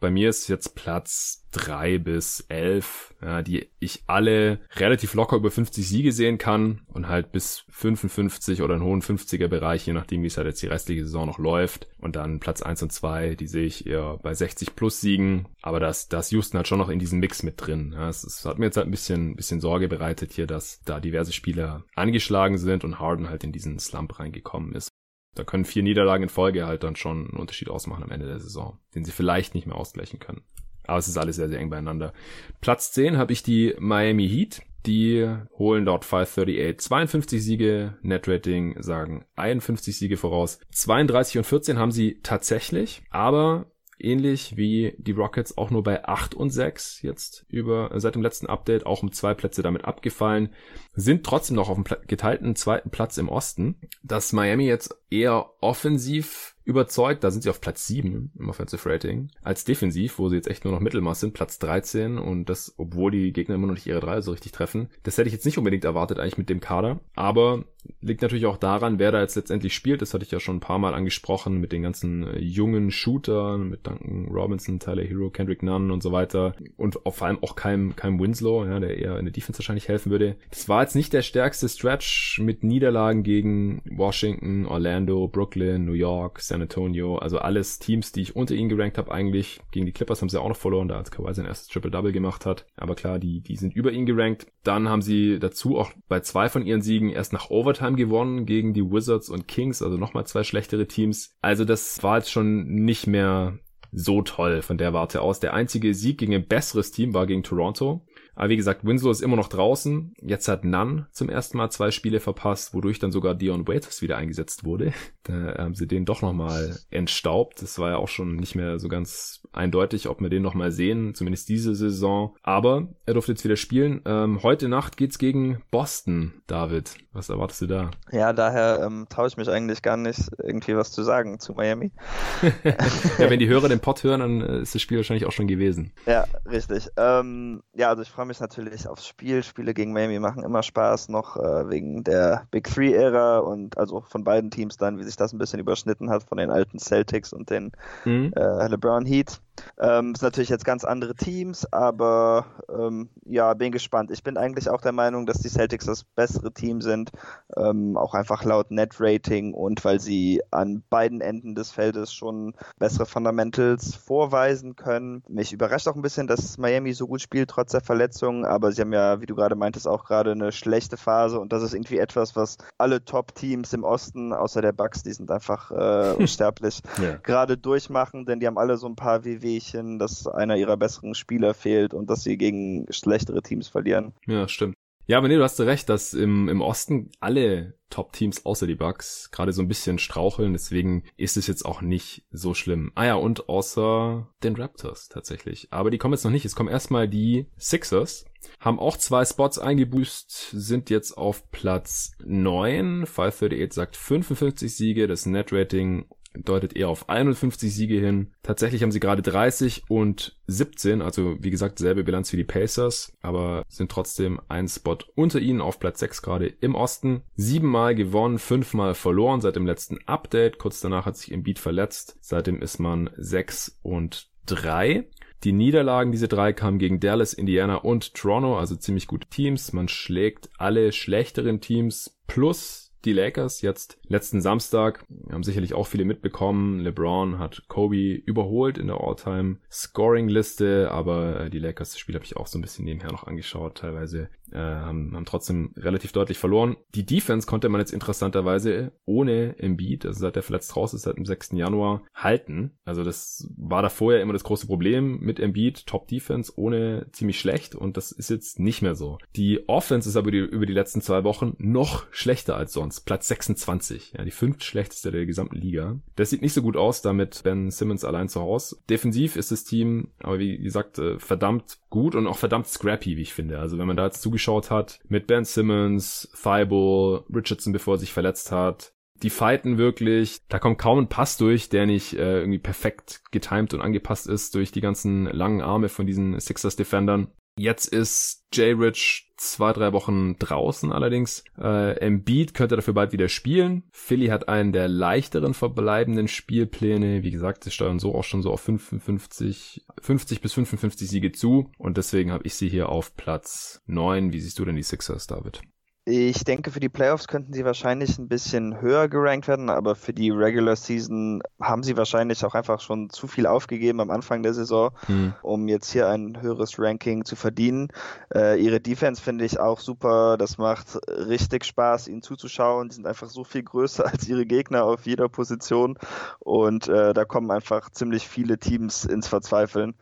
Bei mir ist jetzt Platz drei bis elf, ja, die ich alle relativ locker über 50 Siege sehen kann und halt bis 55 oder einen hohen 50er Bereich, je nachdem, wie es halt jetzt die restliche Saison noch läuft. Und dann Platz eins und zwei, die sehe ich eher bei 60 plus Siegen. Aber das, das Houston halt schon noch in diesem Mix mit drin. Ja, es, es hat mir jetzt halt ein bisschen, bisschen Sorge bereitet hier, dass da diverse Spieler angeschlagen sind und Harden halt in diesen Slump reingekommen ist. Da können vier Niederlagen in Folge halt dann schon einen Unterschied ausmachen am Ende der Saison, den sie vielleicht nicht mehr ausgleichen können. Aber es ist alles sehr, sehr eng beieinander. Platz 10 habe ich die Miami Heat. Die holen dort 538 52 Siege, Netrating sagen 51 Siege voraus. 32 und 14 haben sie tatsächlich, aber ähnlich wie die Rockets auch nur bei 8 und 6 jetzt über seit dem letzten Update auch um zwei Plätze damit abgefallen, sind trotzdem noch auf dem geteilten zweiten Platz im Osten. Dass Miami jetzt eher offensiv überzeugt. Da sind sie auf Platz 7 im Offensive Rating. Als defensiv, wo sie jetzt echt nur noch Mittelmaß sind, Platz 13 und das, obwohl die Gegner immer noch nicht ihre Dreier so richtig treffen. Das hätte ich jetzt nicht unbedingt erwartet eigentlich mit dem Kader. Aber liegt natürlich auch daran, wer da jetzt letztendlich spielt. Das hatte ich ja schon ein paar Mal angesprochen mit den ganzen äh, jungen Shootern, mit Duncan Robinson, Tyler Hero, Kendrick Nunn und so weiter. Und vor allem auch keinem, keinem Winslow, ja, der eher in der Defense wahrscheinlich helfen würde. Das war jetzt nicht der stärkste Stretch mit Niederlagen gegen Washington, Orlando, Brooklyn, New York, San Antonio. Also alles Teams, die ich unter ihnen gerankt habe eigentlich. Gegen die Clippers haben sie auch noch verloren, da als Kawhi sein erstes Triple-Double gemacht hat. Aber klar, die, die sind über ihn gerankt. Dann haben sie dazu auch bei zwei von ihren Siegen erst nach Overtime gewonnen gegen die Wizards und Kings, also nochmal zwei schlechtere Teams. Also das war jetzt schon nicht mehr so toll von der Warte aus. Der einzige Sieg gegen ein besseres Team war gegen Toronto. Aber wie gesagt, Winslow ist immer noch draußen. Jetzt hat Nunn zum ersten Mal zwei Spiele verpasst, wodurch dann sogar Dion Waiters wieder eingesetzt wurde. Da haben sie den doch nochmal entstaubt. Das war ja auch schon nicht mehr so ganz eindeutig, ob wir den nochmal sehen, zumindest diese Saison. Aber er durfte jetzt wieder spielen. Ähm, heute Nacht geht's gegen Boston, David. Was erwartest du da? Ja, daher ähm, traue ich mich eigentlich gar nicht, irgendwie was zu sagen zu Miami. ja, wenn die Hörer den Pod hören, dann äh, ist das Spiel wahrscheinlich auch schon gewesen. Ja, richtig. Ähm, ja, also ich freue mich natürlich aufs Spiel. Spiele gegen Miami machen immer Spaß, noch äh, wegen der Big Three-Ära und also von beiden Teams dann, wie sich das ein bisschen überschnitten hat von den alten Celtics und den mhm. äh, LeBron Heat. Ähm, sind natürlich jetzt ganz andere Teams, aber ähm, ja, bin gespannt. Ich bin eigentlich auch der Meinung, dass die Celtics das bessere Team sind, ähm, auch einfach laut Net-Rating und weil sie an beiden Enden des Feldes schon bessere Fundamentals vorweisen können. Mich überrascht auch ein bisschen, dass Miami so gut spielt, trotz der Verletzungen, aber sie haben ja, wie du gerade meintest, auch gerade eine schlechte Phase und das ist irgendwie etwas, was alle Top-Teams im Osten, außer der Bucks, die sind einfach äh, unsterblich, ja. gerade durchmachen, denn die haben alle so ein paar WW Wehwehchen, dass einer ihrer besseren Spieler fehlt und dass sie gegen schlechtere Teams verlieren. Ja, stimmt. Ja, aber nee, du hast recht, dass im, im Osten alle Top-Teams außer die Bucks gerade so ein bisschen straucheln, deswegen ist es jetzt auch nicht so schlimm. Ah ja, und außer den Raptors tatsächlich. Aber die kommen jetzt noch nicht. Es kommen erstmal die Sixers, haben auch zwei Spots eingeboost, sind jetzt auf Platz 9. 538 sagt 55 Siege, das Net-Rating deutet eher auf 51 Siege hin. Tatsächlich haben sie gerade 30 und 17, also wie gesagt, selbe Bilanz wie die Pacers, aber sind trotzdem ein Spot unter ihnen auf Platz 6 gerade im Osten. Siebenmal gewonnen, fünfmal verloren seit dem letzten Update. Kurz danach hat sich Embiid verletzt. Seitdem ist man 6 und 3. Die Niederlagen, diese drei, kamen gegen Dallas, Indiana und Toronto, also ziemlich gute Teams. Man schlägt alle schlechteren Teams plus die Lakers jetzt letzten Samstag haben sicherlich auch viele mitbekommen. LeBron hat Kobe überholt in der All-Time Scoring Liste, aber äh, die Lakers das Spiel habe ich auch so ein bisschen nebenher noch angeschaut. Teilweise äh, haben, haben trotzdem relativ deutlich verloren. Die Defense konnte man jetzt interessanterweise ohne Embiid, also seit der verletzt raus ist, seit dem 6. Januar, halten. Also das war da vorher immer das große Problem mit Embiid, Top Defense, ohne ziemlich schlecht und das ist jetzt nicht mehr so. Die Offense ist aber die, über die letzten zwei Wochen noch schlechter als sonst. Platz 26, ja, die fünft schlechteste der gesamten Liga. Das sieht nicht so gut aus, damit Ben Simmons allein zu Hause. Defensiv ist das Team, aber wie gesagt, äh, verdammt gut und auch verdammt scrappy, wie ich finde. Also wenn man da jetzt zugeschaut hat mit Ben Simmons, Thibault, Richardson, bevor er sich verletzt hat, die fighten wirklich. Da kommt kaum ein Pass durch, der nicht äh, irgendwie perfekt getimed und angepasst ist durch die ganzen langen Arme von diesen Sixers Defendern. Jetzt ist Jay Rich zwei, drei Wochen draußen allerdings. Äh, Embiid könnte dafür bald wieder spielen. Philly hat einen der leichteren verbleibenden Spielpläne. Wie gesagt, sie steuern so auch schon so auf 55, 50 bis 55 Siege zu. Und deswegen habe ich sie hier auf Platz 9. Wie siehst du denn die Sixers, David? Ich denke, für die Playoffs könnten sie wahrscheinlich ein bisschen höher gerankt werden, aber für die Regular Season haben sie wahrscheinlich auch einfach schon zu viel aufgegeben am Anfang der Saison, hm. um jetzt hier ein höheres Ranking zu verdienen. Äh, ihre Defense finde ich auch super. Das macht richtig Spaß, ihnen zuzuschauen. Die sind einfach so viel größer als ihre Gegner auf jeder Position und äh, da kommen einfach ziemlich viele Teams ins Verzweifeln.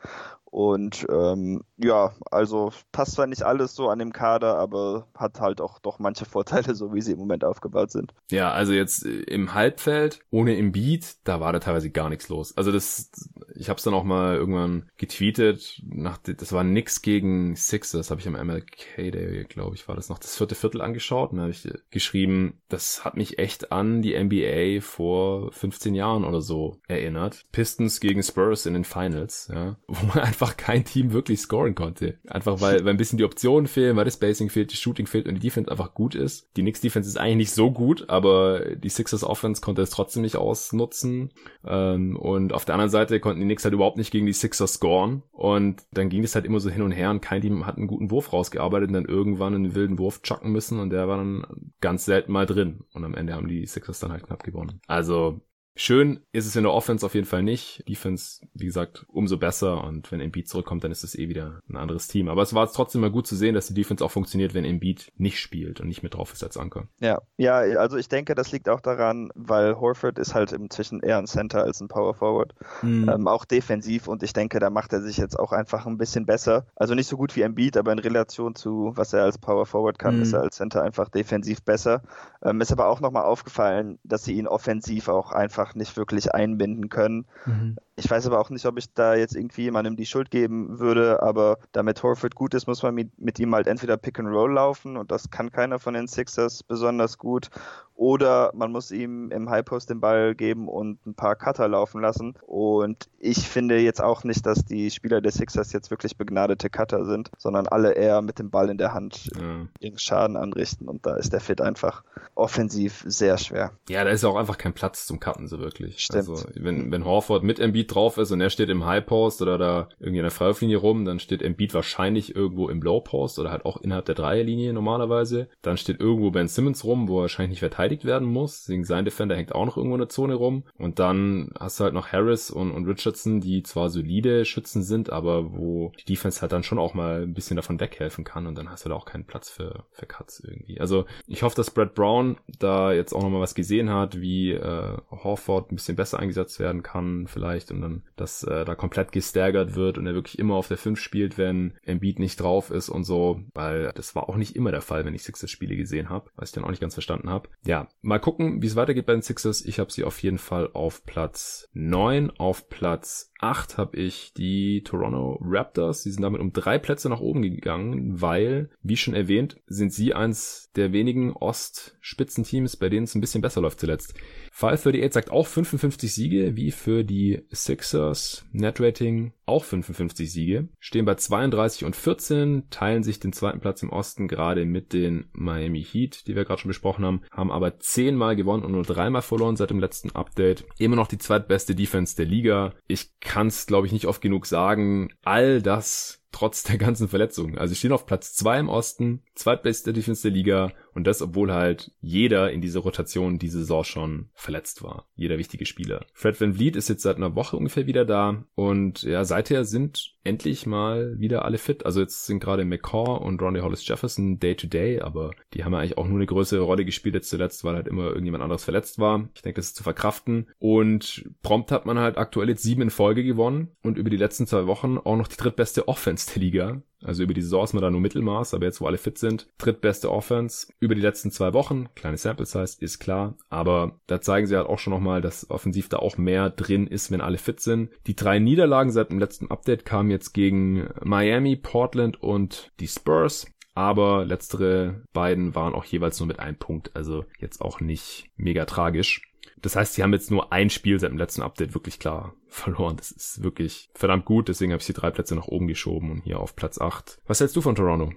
Und ähm, ja, also passt zwar nicht alles so an dem Kader, aber hat halt auch doch manche Vorteile, so wie sie im Moment aufgebaut sind. Ja, also jetzt äh, im Halbfeld ohne Embiid, da war da teilweise gar nichts los. Also das, ich habe es dann auch mal irgendwann getweetet. Nach, das war nix gegen Sixers, habe ich am MLK Day, glaube ich, war das noch das vierte Viertel angeschaut. Und da habe ich geschrieben, das hat mich echt an die NBA vor 15 Jahren oder so erinnert. Pistons gegen Spurs in den Finals, ja, wo man einfach kein Team wirklich scoren konnte. Einfach weil, weil ein bisschen die Optionen fehlen, weil das Spacing fehlt, die Shooting fehlt und die Defense einfach gut ist. Die Knicks Defense ist eigentlich nicht so gut, aber die Sixers Offense konnte es trotzdem nicht ausnutzen. Ähm, und auf der anderen Seite konnten die Knicks halt überhaupt nicht gegen die Sixers scoren. Und dann ging es halt immer so hin und her und kein Team hat einen guten Wurf rausgearbeitet und dann irgendwann einen wilden Wurf chucken müssen und der war dann ganz selten mal drin. Und am Ende haben die Sixers dann halt knapp gewonnen. Also Schön ist es in der Offense auf jeden Fall nicht. Defense, wie gesagt, umso besser. Und wenn Embiid zurückkommt, dann ist es eh wieder ein anderes Team. Aber es war trotzdem mal gut zu sehen, dass die Defense auch funktioniert, wenn Embiid nicht spielt und nicht mit drauf ist als Anker. Ja, ja, also ich denke, das liegt auch daran, weil Horford ist halt inzwischen eher ein Center als ein Power Forward. Mhm. Ähm, auch defensiv. Und ich denke, da macht er sich jetzt auch einfach ein bisschen besser. Also nicht so gut wie Embiid, aber in Relation zu, was er als Power Forward kann, mhm. ist er als Center einfach defensiv besser. Ähm, ist aber auch nochmal aufgefallen, dass sie ihn offensiv auch einfach nicht wirklich einbinden können. Mhm. Ich weiß aber auch nicht, ob ich da jetzt irgendwie jemandem die Schuld geben würde, aber damit Horford gut ist, muss man mit, mit ihm halt entweder Pick and Roll laufen und das kann keiner von den Sixers besonders gut oder man muss ihm im High Post den Ball geben und ein paar Cutter laufen lassen. Und ich finde jetzt auch nicht, dass die Spieler der Sixers jetzt wirklich begnadete Cutter sind, sondern alle eher mit dem Ball in der Hand ja. ihren Schaden anrichten. Und da ist der Fit einfach offensiv sehr schwer. Ja, da ist auch einfach kein Platz zum Cutten so wirklich. Stimmt. Also wenn, wenn Horford mit Embiid drauf ist und er steht im High Post oder da irgendwie in der Freiwurflinie rum, dann steht Embiid wahrscheinlich irgendwo im Low Post oder halt auch innerhalb der Dreierlinie normalerweise. Dann steht irgendwo Ben Simmons rum, wo er wahrscheinlich nicht verteidigt verteidigt werden muss. Deswegen sein Defender hängt auch noch irgendwo in der Zone rum. Und dann hast du halt noch Harris und, und Richardson, die zwar solide Schützen sind, aber wo die Defense halt dann schon auch mal ein bisschen davon weghelfen kann. Und dann hast du da auch keinen Platz für, für Cuts irgendwie. Also ich hoffe, dass Brad Brown da jetzt auch nochmal was gesehen hat, wie äh, Horford ein bisschen besser eingesetzt werden kann vielleicht und dann, dass äh, da komplett gestärkert wird und er wirklich immer auf der 5 spielt, wenn Embiid nicht drauf ist und so, weil das war auch nicht immer der Fall, wenn ich Sixers-Spiele gesehen habe, was ich dann auch nicht ganz verstanden habe. Ja, mal gucken, wie es weitergeht bei den Sixers. Ich habe sie auf jeden Fall auf Platz 9. Auf Platz 8 habe ich die Toronto Raptors. Sie sind damit um drei Plätze nach oben gegangen, weil, wie schon erwähnt, sind sie eins der wenigen Ost-Spitzenteams, bei denen es ein bisschen besser läuft zuletzt. 538 sagt auch 55 Siege, wie für die Sixers. Netrating auch 55 Siege. Stehen bei 32 und 14, teilen sich den zweiten Platz im Osten gerade mit den Miami Heat, die wir gerade schon besprochen haben, haben aber zehnmal gewonnen und nur dreimal verloren seit dem letzten Update. Immer noch die zweitbeste Defense der Liga. Ich kann es, glaube ich, nicht oft genug sagen. All das trotz der ganzen Verletzungen. Also sie stehen auf Platz zwei im Osten, zweitbeste Defense der Liga und das, obwohl halt jeder in dieser Rotation diese Saison schon verletzt war. Jeder wichtige Spieler. Fred Van Vliet ist jetzt seit einer Woche ungefähr wieder da und ja, seither sind endlich mal wieder alle fit. Also jetzt sind gerade McCaw und Ronnie Hollis Jefferson day to day, aber die haben ja eigentlich auch nur eine größere Rolle gespielt jetzt zuletzt, weil halt immer irgendjemand anderes verletzt war. Ich denke, das ist zu verkraften. Und prompt hat man halt aktuell jetzt sieben in Folge gewonnen und über die letzten zwei Wochen auch noch die drittbeste Offense der Liga. Also über die Saison ist man da nur Mittelmaß, aber jetzt, wo alle fit sind, drittbeste Offense über die letzten zwei Wochen. Kleine Sample Size, ist klar. Aber da zeigen sie halt auch schon nochmal, dass offensiv da auch mehr drin ist, wenn alle fit sind. Die drei Niederlagen seit dem letzten Update kamen jetzt gegen Miami, Portland und die Spurs. Aber letztere beiden waren auch jeweils nur mit einem Punkt. Also jetzt auch nicht mega tragisch. Das heißt, sie haben jetzt nur ein Spiel seit dem letzten Update wirklich klar verloren. Das ist wirklich verdammt gut. Deswegen habe ich die drei Plätze nach oben geschoben und hier auf Platz 8. Was hältst du von Toronto?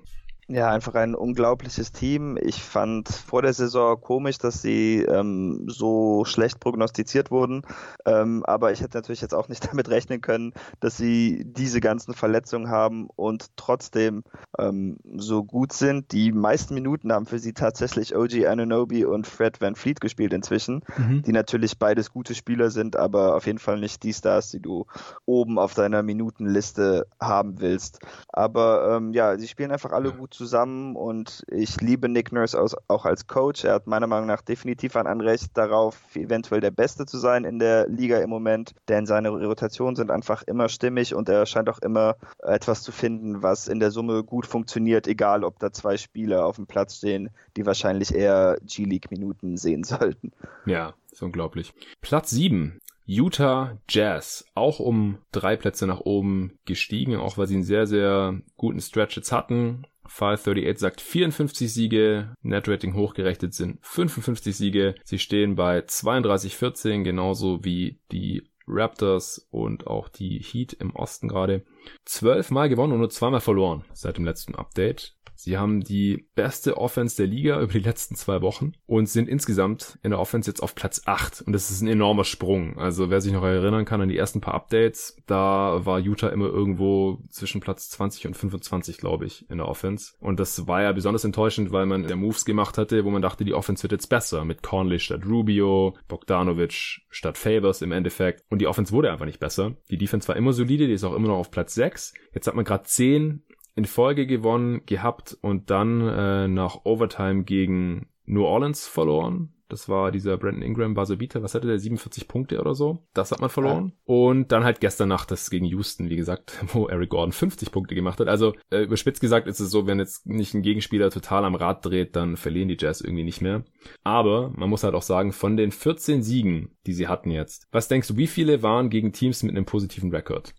Ja, einfach ein unglaubliches Team. Ich fand vor der Saison komisch, dass sie ähm, so schlecht prognostiziert wurden. Ähm, aber ich hätte natürlich jetzt auch nicht damit rechnen können, dass sie diese ganzen Verletzungen haben und trotzdem ähm, so gut sind. Die meisten Minuten haben für sie tatsächlich OG Anunobi und Fred Van Fleet gespielt inzwischen, mhm. die natürlich beides gute Spieler sind, aber auf jeden Fall nicht die Stars, die du oben auf deiner Minutenliste haben willst. Aber ähm, ja, sie spielen einfach alle gut zusammen und ich liebe Nick Nurse auch als Coach. Er hat meiner Meinung nach definitiv ein Anrecht darauf, eventuell der Beste zu sein in der Liga im Moment, denn seine Rotationen sind einfach immer stimmig und er scheint auch immer etwas zu finden, was in der Summe gut funktioniert, egal ob da zwei Spieler auf dem Platz stehen, die wahrscheinlich eher G-League-Minuten sehen sollten. Ja, ist unglaublich. Platz 7. Utah Jazz, auch um drei Plätze nach oben gestiegen, auch weil sie einen sehr, sehr guten Stretch jetzt hatten. 538 sagt 54 Siege, Netrating hochgerechnet sind 55 Siege. Sie stehen bei 32-14, genauso wie die Raptors und auch die Heat im Osten gerade. Zwölfmal gewonnen und nur zweimal verloren seit dem letzten Update. Sie haben die beste Offense der Liga über die letzten zwei Wochen und sind insgesamt in der Offense jetzt auf Platz 8. Und das ist ein enormer Sprung. Also wer sich noch erinnern kann an die ersten paar Updates, da war Utah immer irgendwo zwischen Platz 20 und 25, glaube ich, in der Offense. Und das war ja besonders enttäuschend, weil man der Moves gemacht hatte, wo man dachte, die Offense wird jetzt besser. Mit Conley statt Rubio, Bogdanovic statt Favors im Endeffekt. Und die Offense wurde einfach nicht besser. Die Defense war immer solide, die ist auch immer noch auf Platz 6. Jetzt hat man gerade 10 in Folge gewonnen gehabt und dann äh, nach Overtime gegen New Orleans verloren. Das war dieser Brandon Ingram Basovita, was hatte der? 47 Punkte oder so. Das hat man verloren. Ja. Und dann halt gestern Nacht das gegen Houston, wie gesagt, wo Eric Gordon 50 Punkte gemacht hat. Also äh, überspitzt gesagt ist es so, wenn jetzt nicht ein Gegenspieler total am Rad dreht, dann verlieren die Jazz irgendwie nicht mehr. Aber man muss halt auch sagen, von den 14 Siegen, die sie hatten jetzt, was denkst du, wie viele waren gegen Teams mit einem positiven Rekord?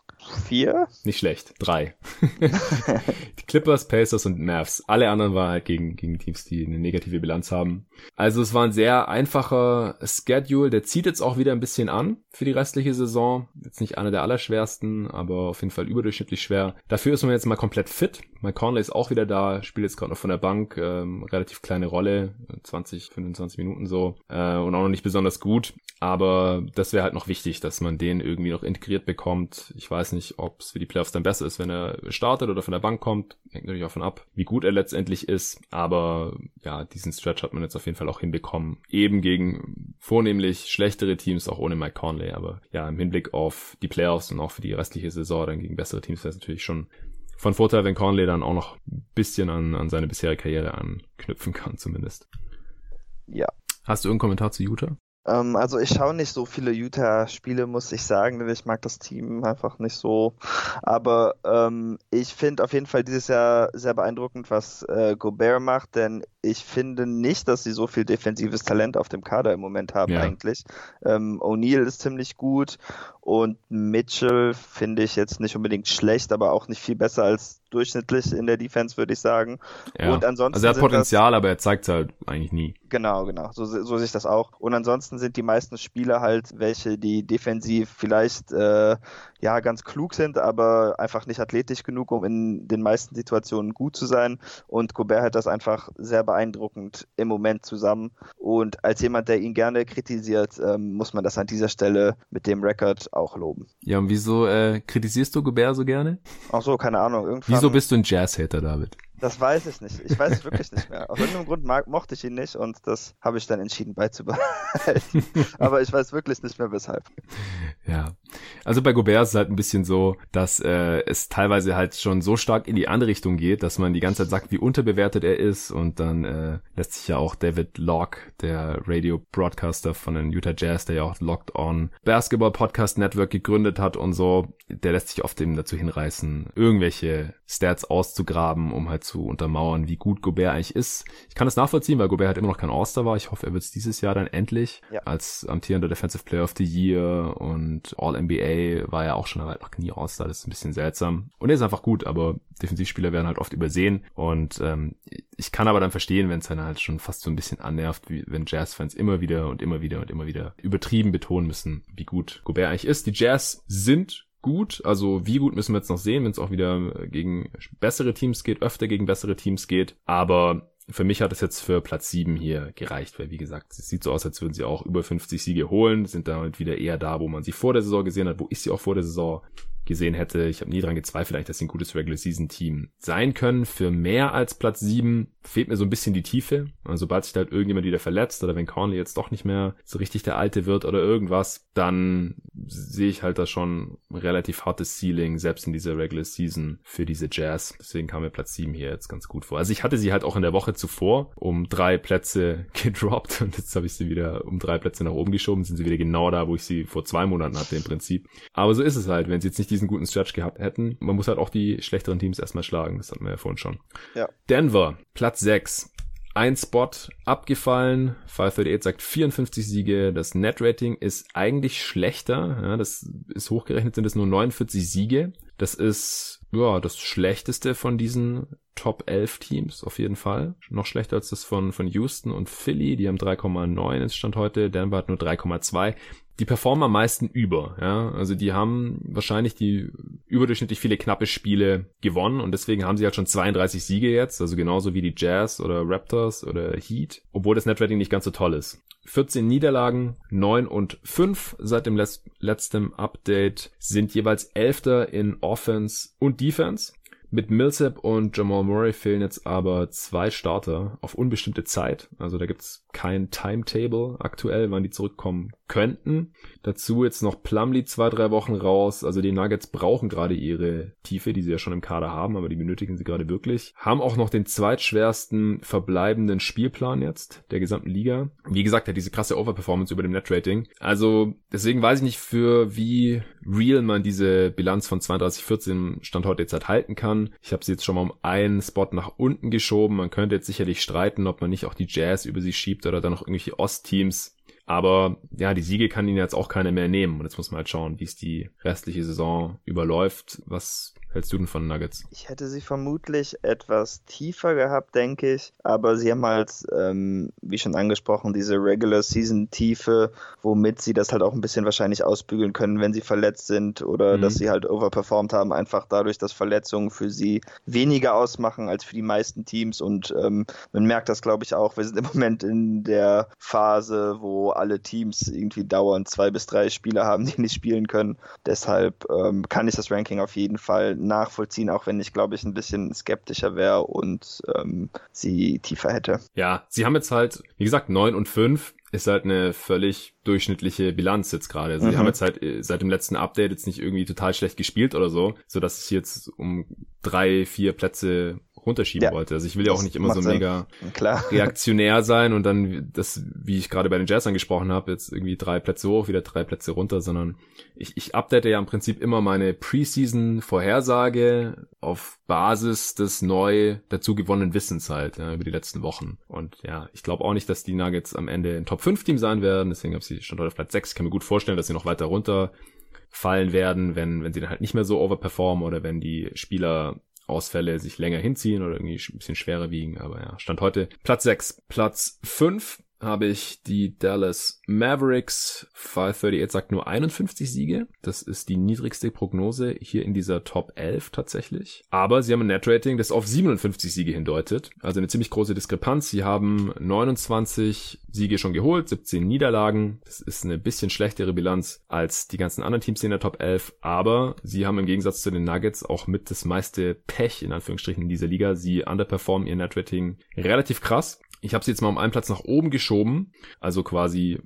Vier? Nicht schlecht. Drei. die Clippers, Pacers und Mavs. Alle anderen waren halt gegen, gegen Teams, die eine negative Bilanz haben. Also es war ein sehr einfacher Schedule. Der zieht jetzt auch wieder ein bisschen an für die restliche Saison. Jetzt nicht einer der allerschwersten, aber auf jeden Fall überdurchschnittlich schwer. Dafür ist man jetzt mal komplett fit. Mike Conley ist auch wieder da, spielt jetzt gerade noch von der Bank. Ähm, relativ kleine Rolle, 20, 25 Minuten so. Äh, und auch noch nicht besonders gut. Aber das wäre halt noch wichtig, dass man den irgendwie noch integriert bekommt. Ich weiß nicht, ob es für die Playoffs dann besser ist, wenn er startet oder von der Bank kommt. Hängt natürlich auch davon ab, wie gut er letztendlich ist. Aber ja, diesen Stretch hat man jetzt auf jeden Fall auch hinbekommen. Eben gegen vornehmlich schlechtere Teams, auch ohne Mike Conley. Aber ja, im Hinblick auf die Playoffs und auch für die restliche Saison dann gegen bessere Teams wäre es natürlich schon von Vorteil, wenn Conley dann auch noch ein bisschen an, an seine bisherige Karriere anknüpfen kann, zumindest. Ja. Hast du irgendeinen Kommentar zu Utah? Ähm, also ich schaue nicht so viele Utah-Spiele, muss ich sagen, denn ich mag das Team einfach nicht so. Aber ähm, ich finde auf jeden Fall dieses Jahr sehr beeindruckend, was äh, Gobert macht, denn ich finde nicht, dass sie so viel defensives Talent auf dem Kader im Moment haben ja. eigentlich. Ähm, O'Neal ist ziemlich gut und Mitchell finde ich jetzt nicht unbedingt schlecht, aber auch nicht viel besser als durchschnittlich in der Defense, würde ich sagen. Ja. Und ansonsten also er hat Potenzial, das, aber er zeigt es halt eigentlich nie. Genau, genau. So, so sehe ich das auch. Und ansonsten sind die meisten Spieler halt welche, die defensiv vielleicht äh, ja ganz klug sind, aber einfach nicht athletisch genug, um in den meisten Situationen gut zu sein. Und Gobert hat das einfach sehr beeindruckend im Moment zusammen. Und als jemand, der ihn gerne kritisiert, ähm, muss man das an dieser Stelle mit dem Rekord auch loben. Ja, und wieso äh, kritisierst du Gobert so gerne? Ach so, keine Ahnung. Irgendwann... Wieso bist du ein Jazz-Hater, David? Das weiß ich nicht. Ich weiß es wirklich nicht mehr. Aus irgendeinem Grund mag, mochte ich ihn nicht und das habe ich dann entschieden beizubehalten. Aber ich weiß wirklich nicht mehr weshalb. Ja. Also bei Gobert ist es halt ein bisschen so, dass äh, es teilweise halt schon so stark in die andere Richtung geht, dass man die ganze Zeit sagt, wie unterbewertet er ist und dann äh, lässt sich ja auch David Locke, der Radio-Broadcaster von den Utah Jazz, der ja auch Locked On Basketball Podcast Network gegründet hat und so, der lässt sich oft eben dazu hinreißen, irgendwelche Stats auszugraben, um halt zu untermauern, wie gut Gobert eigentlich ist. Ich kann das nachvollziehen, weil Gobert halt immer noch kein All-Star war. Ich hoffe, er wird es dieses Jahr dann endlich ja. als amtierender Defensive Player of the Year und All-NBA war er auch schon halt noch nie All-Star. Das ist ein bisschen seltsam. Und er ist einfach gut, aber Defensivspieler werden halt oft übersehen. Und ähm, ich kann aber dann verstehen, wenn es dann halt schon fast so ein bisschen annervt, wie wenn Jazz-Fans immer wieder und immer wieder und immer wieder übertrieben betonen müssen, wie gut Gobert eigentlich ist. Die Jazz sind gut. Also wie gut müssen wir jetzt noch sehen, wenn es auch wieder gegen bessere Teams geht, öfter gegen bessere Teams geht. Aber für mich hat es jetzt für Platz 7 hier gereicht, weil wie gesagt, es sieht so aus, als würden sie auch über 50 Siege holen, sind damit wieder eher da, wo man sie vor der Saison gesehen hat, wo ich sie auch vor der Saison gesehen hätte. Ich habe nie dran gezweifelt, dass sie ein gutes Regular Season Team sein können. Für mehr als Platz 7 fehlt mir so ein bisschen die Tiefe. Also sobald sich da halt irgendjemand wieder verletzt oder wenn Conley jetzt doch nicht mehr so richtig der Alte wird oder irgendwas, dann sehe ich halt da schon relativ hartes Ceiling, selbst in dieser Regular Season für diese Jazz. Deswegen kam mir Platz 7 hier jetzt ganz gut vor. Also ich hatte sie halt auch in der Woche zuvor um drei Plätze gedroppt und jetzt habe ich sie wieder um drei Plätze nach oben geschoben, sind sie wieder genau da, wo ich sie vor zwei Monaten hatte im Prinzip. Aber so ist es halt, wenn sie jetzt nicht diesen guten Stretch gehabt hätten. Man muss halt auch die schlechteren Teams erstmal schlagen, das hatten wir ja vorhin schon. Ja. Denver, Platz 6 ein Spot abgefallen. 538 sagt 54 Siege. Das Net-Rating ist eigentlich schlechter. Ja, das ist hochgerechnet, sind es nur 49 Siege. Das ist, ja, das schlechteste von diesen Top 11 Teams auf jeden Fall. Noch schlechter als das von, von Houston und Philly. Die haben 3,9 ins Stand heute. Denver hat nur 3,2. Die performen am meisten über, ja. Also die haben wahrscheinlich die überdurchschnittlich viele knappe Spiele gewonnen und deswegen haben sie halt schon 32 Siege jetzt, also genauso wie die Jazz oder Raptors oder Heat, obwohl das Netrating nicht ganz so toll ist. 14 Niederlagen, 9 und 5 seit dem letzten Update, sind jeweils Elfter in Offense und Defense. Mit Millsap und Jamal Murray fehlen jetzt aber zwei Starter auf unbestimmte Zeit. Also da gibt's kein Timetable aktuell, wann die zurückkommen könnten. Dazu jetzt noch Plumlee zwei, drei Wochen raus. Also die Nuggets brauchen gerade ihre Tiefe, die sie ja schon im Kader haben, aber die benötigen sie gerade wirklich. Haben auch noch den zweitschwersten verbleibenden Spielplan jetzt der gesamten Liga. Wie gesagt, hat diese krasse Overperformance über dem Netrating. Also deswegen weiß ich nicht, für wie real man diese Bilanz von 32-14 Stand heute jetzt halt halten kann. Ich habe sie jetzt schon mal um einen Spot nach unten geschoben. Man könnte jetzt sicherlich streiten, ob man nicht auch die Jazz über sie schiebt oder dann noch irgendwelche Ostteams. Aber ja, die Siege kann ihnen jetzt auch keiner mehr nehmen. Und jetzt muss man halt schauen, wie es die restliche Saison überläuft. Was hältst du denn von Nuggets? Ich hätte sie vermutlich etwas tiefer gehabt, denke ich. Aber sie haben halt, ähm, wie schon angesprochen, diese Regular Season Tiefe, womit sie das halt auch ein bisschen wahrscheinlich ausbügeln können, wenn sie verletzt sind oder mhm. dass sie halt overperformed haben, einfach dadurch, dass Verletzungen für sie weniger ausmachen als für die meisten Teams. Und ähm, man merkt das, glaube ich, auch. Wir sind im Moment in der Phase, wo alle Teams irgendwie dauernd zwei bis drei Spieler haben, die nicht spielen können. Deshalb ähm, kann ich das Ranking auf jeden Fall nachvollziehen, auch wenn ich, glaube ich, ein bisschen skeptischer wäre und ähm, sie tiefer hätte. Ja, sie haben jetzt halt, wie gesagt, neun und fünf ist halt eine völlig durchschnittliche Bilanz jetzt gerade. Also mhm. die haben jetzt halt äh, seit dem letzten Update jetzt nicht irgendwie total schlecht gespielt oder so, so dass ich jetzt um drei, vier Plätze runterschieben ja, wollte. Also ich will ja auch nicht immer so mega Klar. reaktionär sein und dann das, wie ich gerade bei den Jazz angesprochen habe, jetzt irgendwie drei Plätze hoch, wieder drei Plätze runter, sondern ich, ich update ja im Prinzip immer meine Preseason-Vorhersage auf Basis des neu dazu gewonnenen Wissens halt ja, über die letzten Wochen. Und ja, ich glaube auch nicht, dass die Nuggets am Ende ein Top-5-Team sein werden, deswegen habe ich sie schon heute auf Platz 6. Ich kann mir gut vorstellen, dass sie noch weiter runter fallen werden, wenn, wenn sie dann halt nicht mehr so overperformen oder wenn die Spieler Ausfälle sich länger hinziehen oder irgendwie ein bisschen schwerer wiegen. Aber ja, Stand heute Platz 6. Platz 5 habe ich die Dallas Mavericks. 538 sagt nur 51 Siege. Das ist die niedrigste Prognose hier in dieser Top 11 tatsächlich. Aber sie haben ein Net-Rating, das auf 57 Siege hindeutet. Also eine ziemlich große Diskrepanz. Sie haben 29 Siege schon geholt, 17 Niederlagen. Das ist eine bisschen schlechtere Bilanz als die ganzen anderen Teams in der Top 11. Aber sie haben im Gegensatz zu den Nuggets auch mit das meiste Pech in Anführungsstrichen in dieser Liga. Sie underperformen ihr Net-Rating relativ krass. Ich habe sie jetzt mal um einen Platz nach oben geschoben, also quasi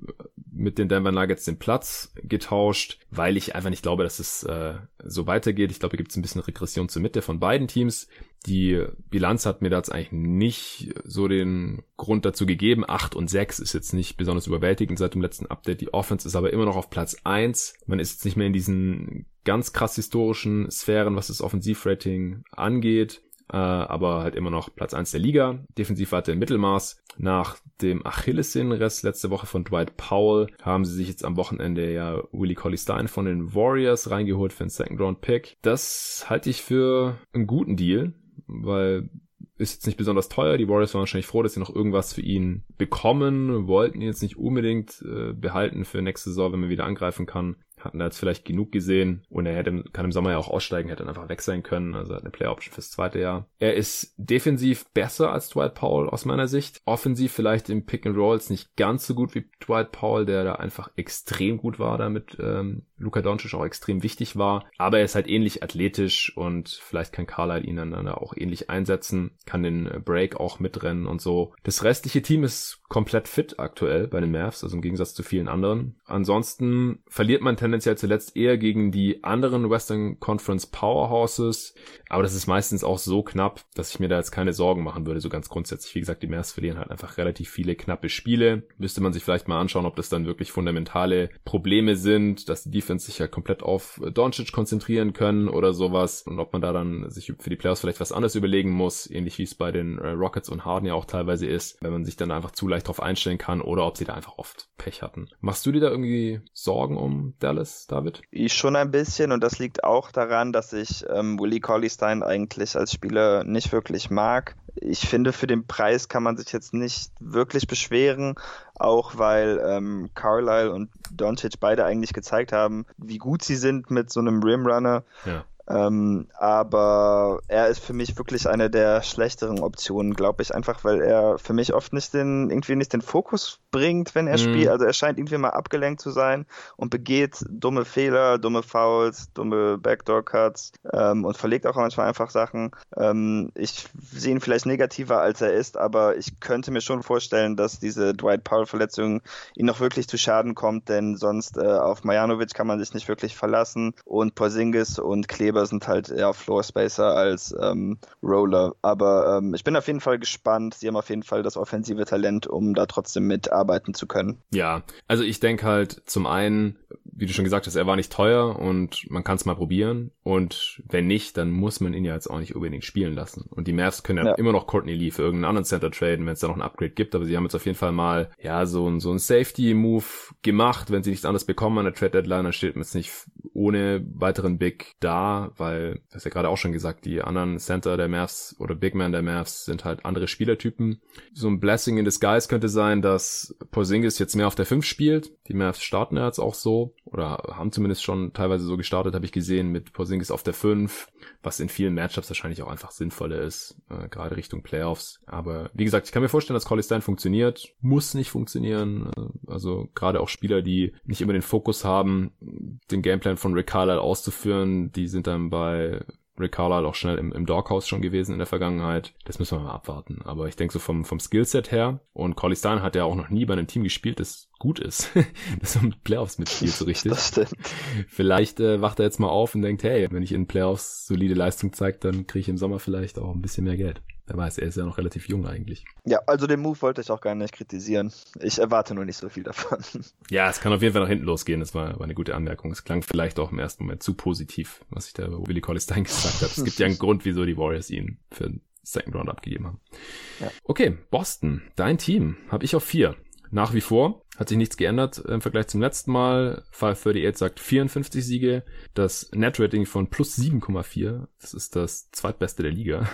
mit den Denver Nuggets den Platz getauscht, weil ich einfach nicht glaube, dass es äh, so weitergeht. Ich glaube, hier gibt es ein bisschen Regression zur Mitte von beiden Teams. Die Bilanz hat mir da jetzt eigentlich nicht so den Grund dazu gegeben. 8 und 6 ist jetzt nicht besonders überwältigend seit dem letzten Update. Die Offense ist aber immer noch auf Platz 1. Man ist jetzt nicht mehr in diesen ganz krass historischen Sphären, was das Offensivrating angeht äh, aber halt immer noch Platz 1 der Liga. Defensiv hatte im Mittelmaß. Nach dem Achillessehnenrest letzte Woche von Dwight Powell haben sie sich jetzt am Wochenende ja Willie Colley Stein von den Warriors reingeholt für einen Second Round Pick. Das halte ich für einen guten Deal, weil ist jetzt nicht besonders teuer. Die Warriors waren wahrscheinlich froh, dass sie noch irgendwas für ihn bekommen, wollten ihn jetzt nicht unbedingt äh, behalten für nächste Saison, wenn man wieder angreifen kann hatten da jetzt vielleicht genug gesehen und er hätte, kann im Sommer ja auch aussteigen, hätte dann einfach weg sein können, also hat eine Play Option fürs zweite Jahr. Er ist defensiv besser als Dwight Powell aus meiner Sicht. Offensiv vielleicht im Pick and Rolls nicht ganz so gut wie Dwight Powell, der da einfach extrem gut war, damit ähm, Luka Doncic auch extrem wichtig war. Aber er ist halt ähnlich athletisch und vielleicht kann Carlisle ihn dann auch ähnlich einsetzen, kann den Break auch mitrennen und so. Das restliche Team ist komplett fit aktuell bei den Mavs, also im Gegensatz zu vielen anderen. Ansonsten verliert man tendenziell zuletzt eher gegen die anderen Western Conference Powerhouses, aber das ist meistens auch so knapp, dass ich mir da jetzt keine Sorgen machen würde, so ganz grundsätzlich. Wie gesagt, die Mavs verlieren halt einfach relativ viele knappe Spiele. Müsste man sich vielleicht mal anschauen, ob das dann wirklich fundamentale Probleme sind, dass die Defense sich ja komplett auf Doncic konzentrieren können oder sowas und ob man da dann sich für die Playoffs vielleicht was anderes überlegen muss, ähnlich wie es bei den äh, Rockets und Harden ja auch teilweise ist, wenn man sich dann einfach zu leicht drauf einstellen kann oder ob sie da einfach oft Pech hatten. Machst du dir da irgendwie Sorgen um Dallas, David? Ich schon ein bisschen und das liegt auch daran, dass ich ähm, Willie Colley Stein eigentlich als Spieler nicht wirklich mag. ich finde, für den Preis kann man sich jetzt nicht wirklich beschweren, auch weil ähm, Carlisle und Doncic beide eigentlich gezeigt haben, wie gut sie sind mit so einem Rimrunner. Ja. Ähm, aber er ist für mich wirklich eine der schlechteren Optionen, glaube ich, einfach weil er für mich oft nicht den, irgendwie nicht den Fokus bringt, wenn er mhm. spielt. Also er scheint irgendwie mal abgelenkt zu sein und begeht dumme Fehler, dumme Fouls, dumme Backdoor-Cuts ähm, und verlegt auch manchmal einfach Sachen. Ähm, ich sehe ihn vielleicht negativer, als er ist, aber ich könnte mir schon vorstellen, dass diese Dwight Powell-Verletzung ihn noch wirklich zu Schaden kommt, denn sonst äh, auf Majanovic kann man sich nicht wirklich verlassen und Porzingis und Kleber Kleber sind halt eher Floor Spacer als ähm, Roller. Aber ähm, ich bin auf jeden Fall gespannt. Sie haben auf jeden Fall das offensive Talent, um da trotzdem mitarbeiten zu können. Ja, also ich denke halt zum einen, wie du schon gesagt hast, er war nicht teuer und man kann es mal probieren. Und wenn nicht, dann muss man ihn ja jetzt auch nicht unbedingt spielen lassen. Und die Mavs können ja, ja. immer noch Courtney Lee für irgendeinen anderen Center traden, wenn es da noch ein Upgrade gibt. Aber sie haben jetzt auf jeden Fall mal ja so ein so ein Safety-Move gemacht. Wenn sie nichts anderes bekommen an der Trade Deadline, dann steht man jetzt nicht ohne weiteren Big da, weil, das ist ja gerade auch schon gesagt, die anderen Center der Mavs oder Big Man der Mavs sind halt andere Spielertypen. So ein Blessing in disguise könnte sein, dass Porzingis jetzt mehr auf der 5 spielt. Die Mavs starten ja jetzt auch so oder haben zumindest schon teilweise so gestartet, habe ich gesehen, mit Porzingis auf der 5, was in vielen Matchups wahrscheinlich auch einfach sinnvoller ist, äh, gerade Richtung Playoffs. Aber wie gesagt, ich kann mir vorstellen, dass Collie Stein funktioniert, muss nicht funktionieren. Äh, also gerade auch Spieler, die nicht immer den Fokus haben, den Gameplan von Rick Carlisle auszuführen, die sind dann bei Rick Carlisle auch schnell im, im Doghouse schon gewesen in der Vergangenheit. Das müssen wir mal abwarten. Aber ich denke so vom, vom Skillset her und Collie Stein hat ja auch noch nie bei einem Team gespielt, das gut ist. das um Playoffs mitspielt so richtig. Das stimmt. Vielleicht äh, wacht er jetzt mal auf und denkt, hey, wenn ich in Playoffs solide Leistung zeige, dann kriege ich im Sommer vielleicht auch ein bisschen mehr Geld. Wer weiß, er ist ja noch relativ jung eigentlich. Ja, also den Move wollte ich auch gar nicht kritisieren. Ich erwarte nur nicht so viel davon. Ja, es kann auf jeden Fall nach hinten losgehen. Das war, war eine gute Anmerkung. Es klang vielleicht auch im ersten Moment zu positiv, was ich da über Willie Collis Stein gesagt habe. Es gibt ja einen Grund, wieso die Warriors ihn für den Second Round abgegeben haben. Ja. Okay, Boston, dein Team, habe ich auf vier. Nach wie vor hat sich nichts geändert im Vergleich zum letzten Mal. 538 sagt 54 Siege. Das Net-Rating von plus 7,4. Das ist das zweitbeste der Liga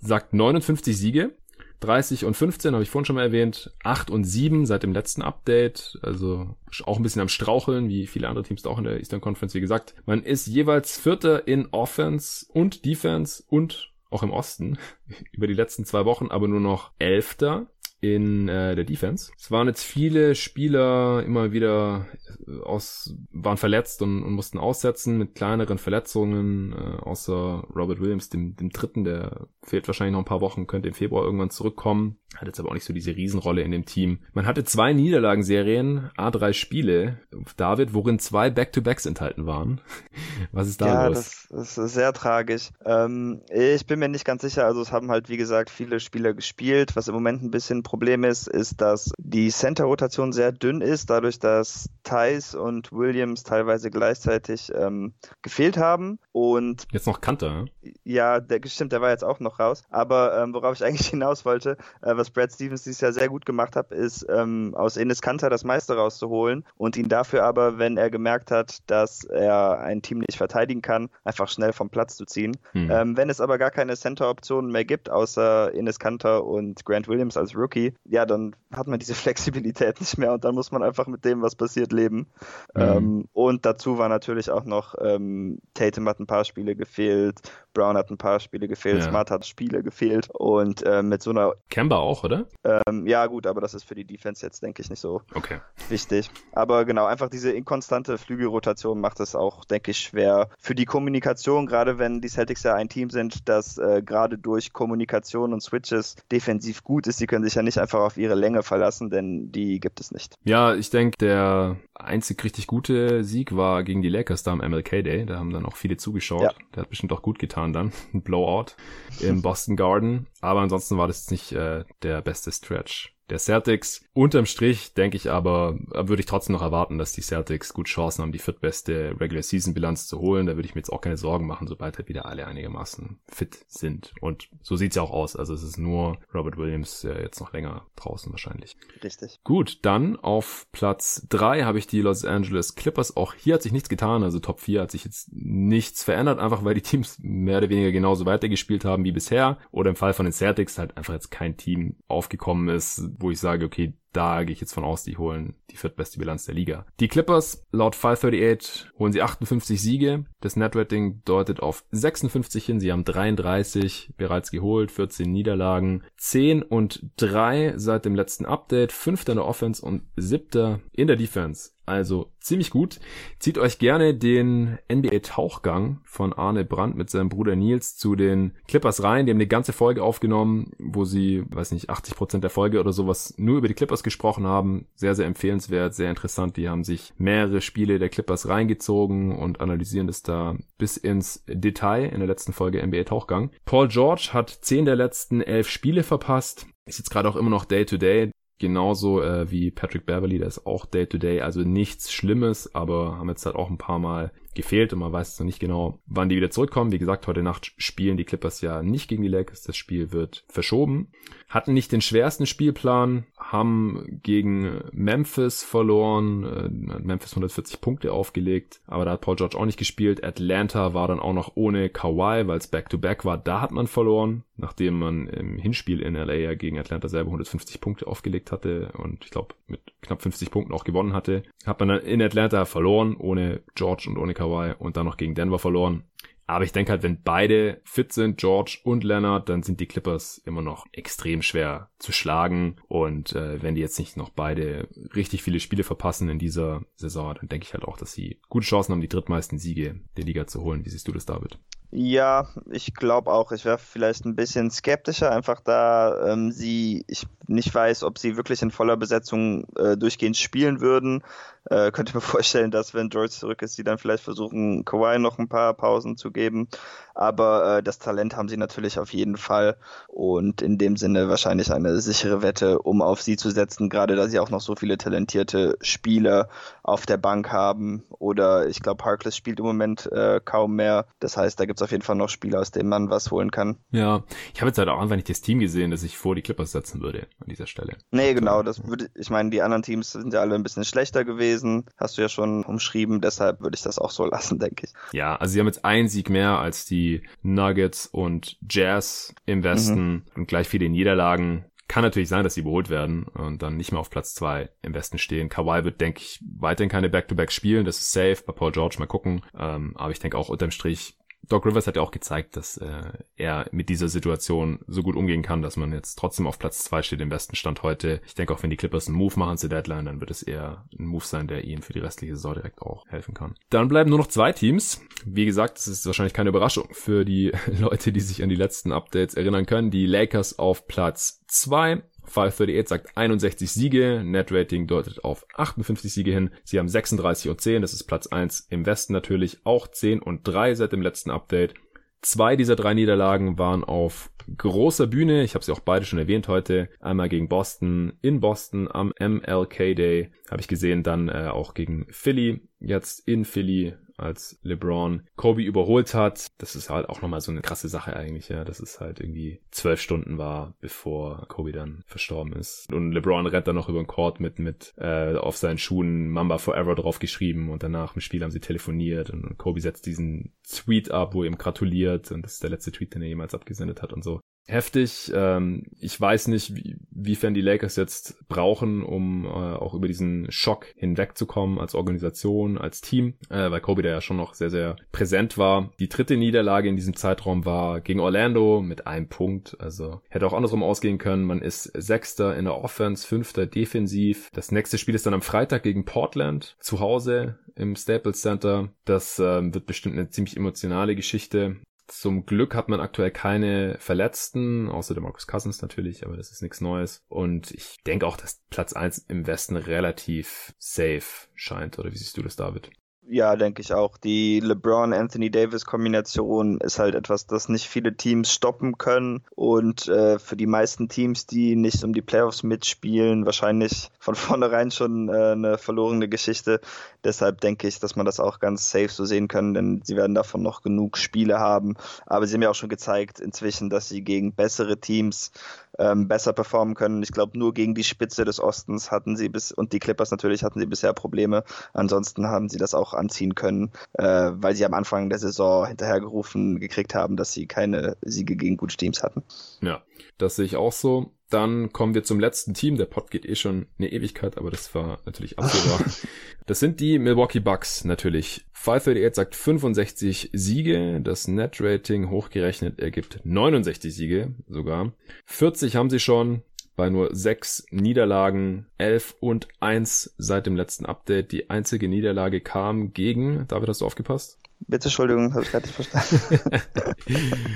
sagt 59 Siege. 30 und 15 habe ich vorhin schon mal erwähnt. 8 und 7 seit dem letzten Update. Also auch ein bisschen am Straucheln, wie viele andere Teams auch in der Eastern Conference. Wie gesagt, man ist jeweils Vierter in Offense und Defense und auch im Osten über die letzten zwei Wochen, aber nur noch Elfter in äh, der Defense. Es waren jetzt viele Spieler immer wieder äh, aus, waren verletzt und, und mussten aussetzen mit kleineren Verletzungen, äh, außer Robert Williams, dem, dem dritten, der fehlt wahrscheinlich noch ein paar Wochen, könnte im Februar irgendwann zurückkommen. Hat jetzt aber auch nicht so diese Riesenrolle in dem Team. Man hatte zwei Niederlagenserien, A3 Spiele, David, worin zwei Back-to-Backs enthalten waren. Was ist da ja, los? Das, das ist sehr tragisch. Ähm, ich bin mir nicht ganz sicher, also es haben halt wie gesagt viele Spieler gespielt, was im Moment ein bisschen Problem ist, ist, dass die Center-Rotation sehr dünn ist, dadurch, dass Thais und Williams teilweise gleichzeitig ähm, gefehlt haben. Und jetzt noch Kanter. Ja, der stimmt, der war jetzt auch noch raus. Aber ähm, worauf ich eigentlich hinaus wollte, äh, was Brad Stevens dieses Jahr sehr gut gemacht hat, ist ähm, aus Enes Kanter das meiste rauszuholen und ihn dafür aber, wenn er gemerkt hat, dass er ein Team nicht verteidigen kann, einfach schnell vom Platz zu ziehen. Hm. Ähm, wenn es aber gar keine Center-Optionen mehr gibt, außer Enes Kanter und Grant Williams als Rookie, Rookie, ja, dann hat man diese Flexibilität nicht mehr und dann muss man einfach mit dem, was passiert, leben. Mhm. Ähm, und dazu war natürlich auch noch, ähm, Tatum hat ein paar Spiele gefehlt, Brown hat ein paar Spiele gefehlt, ja. Smart hat Spiele gefehlt und äh, mit so einer. Kemba auch, oder? Ähm, ja, gut, aber das ist für die Defense jetzt, denke ich, nicht so okay. wichtig. Aber genau, einfach diese inkonstante Flügelrotation macht es auch, denke ich, schwer für die Kommunikation, gerade wenn die Celtics ja ein Team sind, das äh, gerade durch Kommunikation und Switches defensiv gut ist. Die können sich ja nicht einfach auf ihre Länge verlassen, denn die gibt es nicht. Ja, ich denke, der einzig richtig gute Sieg war gegen die Lakers da am MLK Day. Da haben dann auch viele zugeschaut. Ja. Der hat bestimmt auch gut getan dann. Ein Blowout im Boston Garden. Aber ansonsten war das nicht äh, der beste Stretch der Celtics. Unterm Strich denke ich aber, würde ich trotzdem noch erwarten, dass die Celtics gut Chancen haben, die viertbeste Regular Season Bilanz zu holen. Da würde ich mir jetzt auch keine Sorgen machen, sobald halt wieder alle einigermaßen fit sind. Und so sieht's ja auch aus. Also es ist nur Robert Williams äh, jetzt noch länger draußen wahrscheinlich. Richtig. Gut, dann auf Platz drei habe ich die Los Angeles Clippers. Auch hier hat sich nichts getan. Also Top 4 hat sich jetzt nichts verändert, einfach weil die Teams mehr oder weniger genauso weitergespielt haben wie bisher. Oder im Fall von den Celtics halt einfach jetzt kein Team aufgekommen ist, wo ich sage, okay, da gehe ich jetzt von aus, die holen die viertbeste Bilanz der Liga. Die Clippers, laut 538, holen sie 58 Siege. Das Netrating deutet auf 56 hin. Sie haben 33 bereits geholt, 14 Niederlagen, 10 und 3 seit dem letzten Update, 5. in der Offense und 7. in der Defense. Also ziemlich gut. Zieht euch gerne den NBA Tauchgang von Arne Brandt mit seinem Bruder Nils zu den Clippers rein. Die haben eine ganze Folge aufgenommen, wo sie, weiß nicht, 80 Prozent der Folge oder sowas nur über die Clippers gesprochen haben. Sehr, sehr empfehlenswert, sehr interessant. Die haben sich mehrere Spiele der Clippers reingezogen und analysieren das da bis ins Detail in der letzten Folge NBA Tauchgang. Paul George hat zehn der letzten elf Spiele verpasst. Ist jetzt gerade auch immer noch Day-to-Day. Genauso äh, wie Patrick Beverly, der ist auch Day-to-Day, -Day, also nichts Schlimmes, aber haben jetzt halt auch ein paar Mal gefehlt und man weiß noch nicht genau, wann die wieder zurückkommen. Wie gesagt, heute Nacht spielen die Clippers ja nicht gegen die Lakers. Das Spiel wird verschoben. Hatten nicht den schwersten Spielplan, haben gegen Memphis verloren, äh, Memphis 140 Punkte aufgelegt, aber da hat Paul George auch nicht gespielt. Atlanta war dann auch noch ohne Kawhi, weil es Back-to-Back war. Da hat man verloren, nachdem man im Hinspiel in LA ja gegen Atlanta selber 150 Punkte aufgelegt hatte und ich glaube mit knapp 50 Punkten auch gewonnen hatte. Hat man dann in Atlanta verloren, ohne George und ohne Kawhi Kawhi und dann noch gegen Denver verloren. Aber ich denke halt, wenn beide fit sind, George und Leonard, dann sind die Clippers immer noch extrem schwer zu schlagen. Und äh, wenn die jetzt nicht noch beide richtig viele Spiele verpassen in dieser Saison, dann denke ich halt auch, dass sie gute Chancen haben, die drittmeisten Siege der Liga zu holen. Wie siehst du das, David? Ja, ich glaube auch. Ich wäre vielleicht ein bisschen skeptischer, einfach da ähm, sie, ich nicht weiß, ob sie wirklich in voller Besetzung äh, durchgehend spielen würden. Äh, könnte mir vorstellen, dass wenn George zurück ist, sie dann vielleicht versuchen, Kawhi noch ein paar Pausen zu geben. Aber äh, das Talent haben sie natürlich auf jeden Fall und in dem Sinne wahrscheinlich eine sichere Wette, um auf sie zu setzen, gerade da sie auch noch so viele talentierte Spieler auf der Bank haben. Oder ich glaube, Harkless spielt im Moment äh, kaum mehr. Das heißt, da gibt es auf jeden Fall noch Spieler, aus denen man was holen kann. Ja, ich habe jetzt halt auch einfach nicht das Team gesehen, das ich vor die Clippers setzen würde an dieser Stelle. Nee, genau, das würde, ich meine, die anderen Teams sind ja alle ein bisschen schlechter gewesen, hast du ja schon umschrieben, deshalb würde ich das auch so lassen, denke ich. Ja, also sie haben jetzt einen Sieg mehr als die Nuggets und Jazz im Westen mhm. und gleich viele Niederlagen. Kann natürlich sein, dass sie überholt werden und dann nicht mehr auf Platz zwei im Westen stehen. Kawhi wird, denke ich, weiterhin keine Back-to-Back -Back spielen. Das ist safe. Bei Paul George mal gucken. Ähm, aber ich denke auch unterm Strich Doc Rivers hat ja auch gezeigt, dass äh, er mit dieser Situation so gut umgehen kann, dass man jetzt trotzdem auf Platz zwei steht im besten Stand heute. Ich denke auch, wenn die Clippers einen Move machen zur Deadline, dann wird es eher ein Move sein, der ihnen für die restliche Saison direkt auch helfen kann. Dann bleiben nur noch zwei Teams. Wie gesagt, es ist wahrscheinlich keine Überraschung für die Leute, die sich an die letzten Updates erinnern können. Die Lakers auf Platz zwei 538 sagt 61 Siege, Net-Rating deutet auf 58 Siege hin. Sie haben 36 und 10, das ist Platz 1 im Westen natürlich, auch 10 und 3 seit dem letzten Update. Zwei dieser drei Niederlagen waren auf großer Bühne. Ich habe sie auch beide schon erwähnt heute. Einmal gegen Boston in Boston am MLK Day habe ich gesehen, dann äh, auch gegen Philly, jetzt in Philly als LeBron Kobe überholt hat. Das ist halt auch nochmal so eine krasse Sache eigentlich, ja, dass es halt irgendwie zwölf Stunden war, bevor Kobe dann verstorben ist. Und LeBron rennt dann noch über den Court mit, mit äh, auf seinen Schuhen Mamba Forever drauf geschrieben und danach im Spiel haben sie telefoniert und Kobe setzt diesen Tweet ab, wo er ihm gratuliert und das ist der letzte Tweet, den er jemals abgesendet hat und so heftig. Ähm, ich weiß nicht, wie, wiefern die Lakers jetzt brauchen, um äh, auch über diesen Schock hinwegzukommen als Organisation, als Team, äh, weil Kobe da ja schon noch sehr, sehr präsent war. Die dritte Niederlage in diesem Zeitraum war gegen Orlando mit einem Punkt. Also hätte auch andersrum ausgehen können. Man ist Sechster in der Offense, Fünfter defensiv. Das nächste Spiel ist dann am Freitag gegen Portland zu Hause im Staples Center. Das ähm, wird bestimmt eine ziemlich emotionale Geschichte. Zum Glück hat man aktuell keine Verletzten, außer der Marcus Cousins natürlich, aber das ist nichts Neues. Und ich denke auch, dass Platz eins im Westen relativ safe scheint. Oder wie siehst du das, David? Ja, denke ich auch. Die LeBron-Anthony Davis-Kombination ist halt etwas, das nicht viele Teams stoppen können und äh, für die meisten Teams, die nicht um die Playoffs mitspielen, wahrscheinlich von vornherein schon äh, eine verlorene Geschichte. Deshalb denke ich, dass man das auch ganz safe so sehen kann, denn sie werden davon noch genug Spiele haben. Aber sie haben ja auch schon gezeigt inzwischen, dass sie gegen bessere Teams ähm, besser performen können. Ich glaube, nur gegen die Spitze des Ostens hatten sie bis und die Clippers natürlich hatten sie bisher Probleme. Ansonsten haben sie das auch anziehen können, äh, weil sie am Anfang der Saison hinterhergerufen gekriegt haben, dass sie keine Siege gegen gute Teams hatten. Ja, das sehe ich auch so. Dann kommen wir zum letzten Team. Der Pod geht eh schon eine Ewigkeit, aber das war natürlich absehbar. das sind die Milwaukee Bucks natürlich. 538 sagt 65 Siege. Das Net-Rating hochgerechnet ergibt 69 Siege sogar. 40 haben sie schon bei nur sechs Niederlagen, 11 und 1 seit dem letzten Update. Die einzige Niederlage kam gegen, David, hast du aufgepasst? Bitte, Entschuldigung, habe ich gerade nicht verstanden.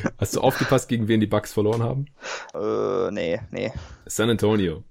Hast du aufgepasst, gegen wen die Bucks verloren haben? Äh, nee, nee. San Antonio.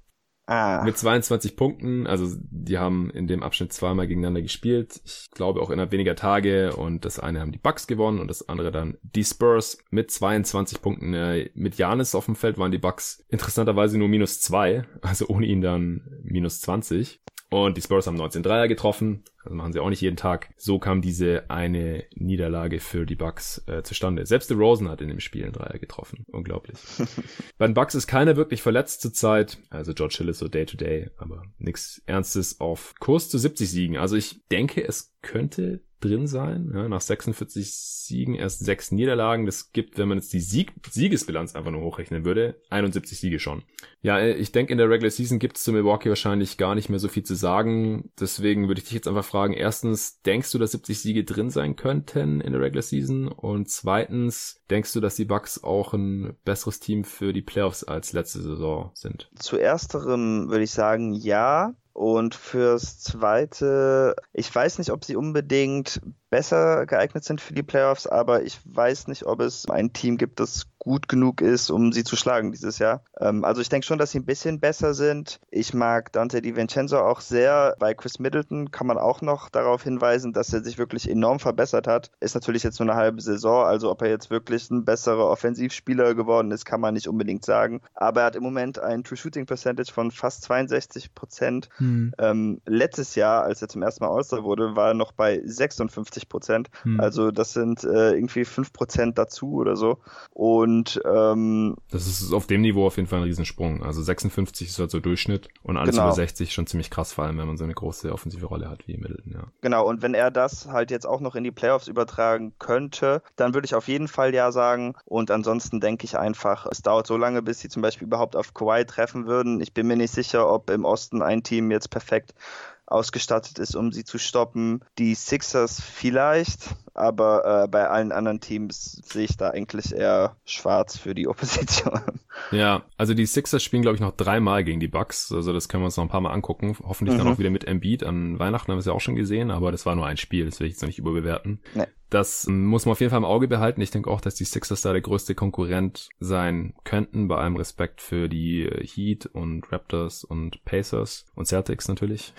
Ah. Mit 22 Punkten, also die haben in dem Abschnitt zweimal gegeneinander gespielt. Ich glaube auch innerhalb weniger Tage und das eine haben die Bucks gewonnen und das andere dann die Spurs mit 22 Punkten. Äh, mit Janis auf dem Feld waren die Bucks interessanterweise nur minus zwei, also ohne ihn dann minus 20. Und die Spurs haben 19 Dreier getroffen. Also machen sie auch nicht jeden Tag. So kam diese eine Niederlage für die Bucks äh, zustande. Selbst der Rosen hat in dem Spiel einen Dreier getroffen. Unglaublich. Bei den Bucks ist keiner wirklich verletzt zurzeit. Also George Hill ist so Day-to-Day, -Day, aber nichts Ernstes auf Kurs zu 70 Siegen. Also ich denke, es könnte drin sein. Ja, nach 46 Siegen erst sechs Niederlagen. Das gibt, wenn man jetzt die Sieg Siegesbilanz einfach nur hochrechnen würde, 71 Siege schon. Ja, äh, ich denke, in der Regular Season gibt es zu Milwaukee wahrscheinlich gar nicht mehr so viel zu sagen. Deswegen würde ich dich jetzt einfach fragen, erstens, denkst du, dass 70 Siege drin sein könnten in der Regular Season? Und zweitens, denkst du, dass die Bucks auch ein besseres Team für die Playoffs als letzte Saison sind? Zu ersterem würde ich sagen, ja. Und fürs Zweite, ich weiß nicht, ob sie unbedingt besser geeignet sind für die Playoffs, aber ich weiß nicht, ob es ein Team gibt, das gut genug ist, um sie zu schlagen dieses Jahr. Ähm, also ich denke schon, dass sie ein bisschen besser sind. Ich mag Dante DiVincenzo auch sehr. Bei Chris Middleton kann man auch noch darauf hinweisen, dass er sich wirklich enorm verbessert hat. Ist natürlich jetzt nur eine halbe Saison, also ob er jetzt wirklich ein besserer Offensivspieler geworden ist, kann man nicht unbedingt sagen. Aber er hat im Moment ein True Shooting Percentage von fast 62 Prozent. Hm. Ähm, letztes Jahr, als er zum ersten Mal All-Star wurde, war er noch bei 56 Prozent. Hm. Also das sind äh, irgendwie 5 Prozent dazu oder so. Und und ähm, das ist auf dem Niveau auf jeden Fall ein Riesensprung. Also 56 ist halt so Durchschnitt und alles genau. über 60 schon ziemlich krass, vor allem wenn man so eine große offensive Rolle hat wie Middleton, ja. Genau, und wenn er das halt jetzt auch noch in die Playoffs übertragen könnte, dann würde ich auf jeden Fall ja sagen. Und ansonsten denke ich einfach, es dauert so lange, bis sie zum Beispiel überhaupt auf Kawhi treffen würden. Ich bin mir nicht sicher, ob im Osten ein Team jetzt perfekt ausgestattet ist, um sie zu stoppen. Die Sixers vielleicht, aber äh, bei allen anderen Teams sehe ich da eigentlich eher schwarz für die Opposition. Ja, also die Sixers spielen, glaube ich, noch dreimal gegen die Bucks. Also das können wir uns noch ein paar Mal angucken. Hoffentlich mhm. dann auch wieder mit Embiid. An Weihnachten haben wir es ja auch schon gesehen, aber das war nur ein Spiel. Das will ich jetzt noch nicht überbewerten. Nee. Das muss man auf jeden Fall im Auge behalten. Ich denke auch, dass die Sixers da der größte Konkurrent sein könnten, bei allem Respekt für die Heat und Raptors und Pacers und Celtics natürlich.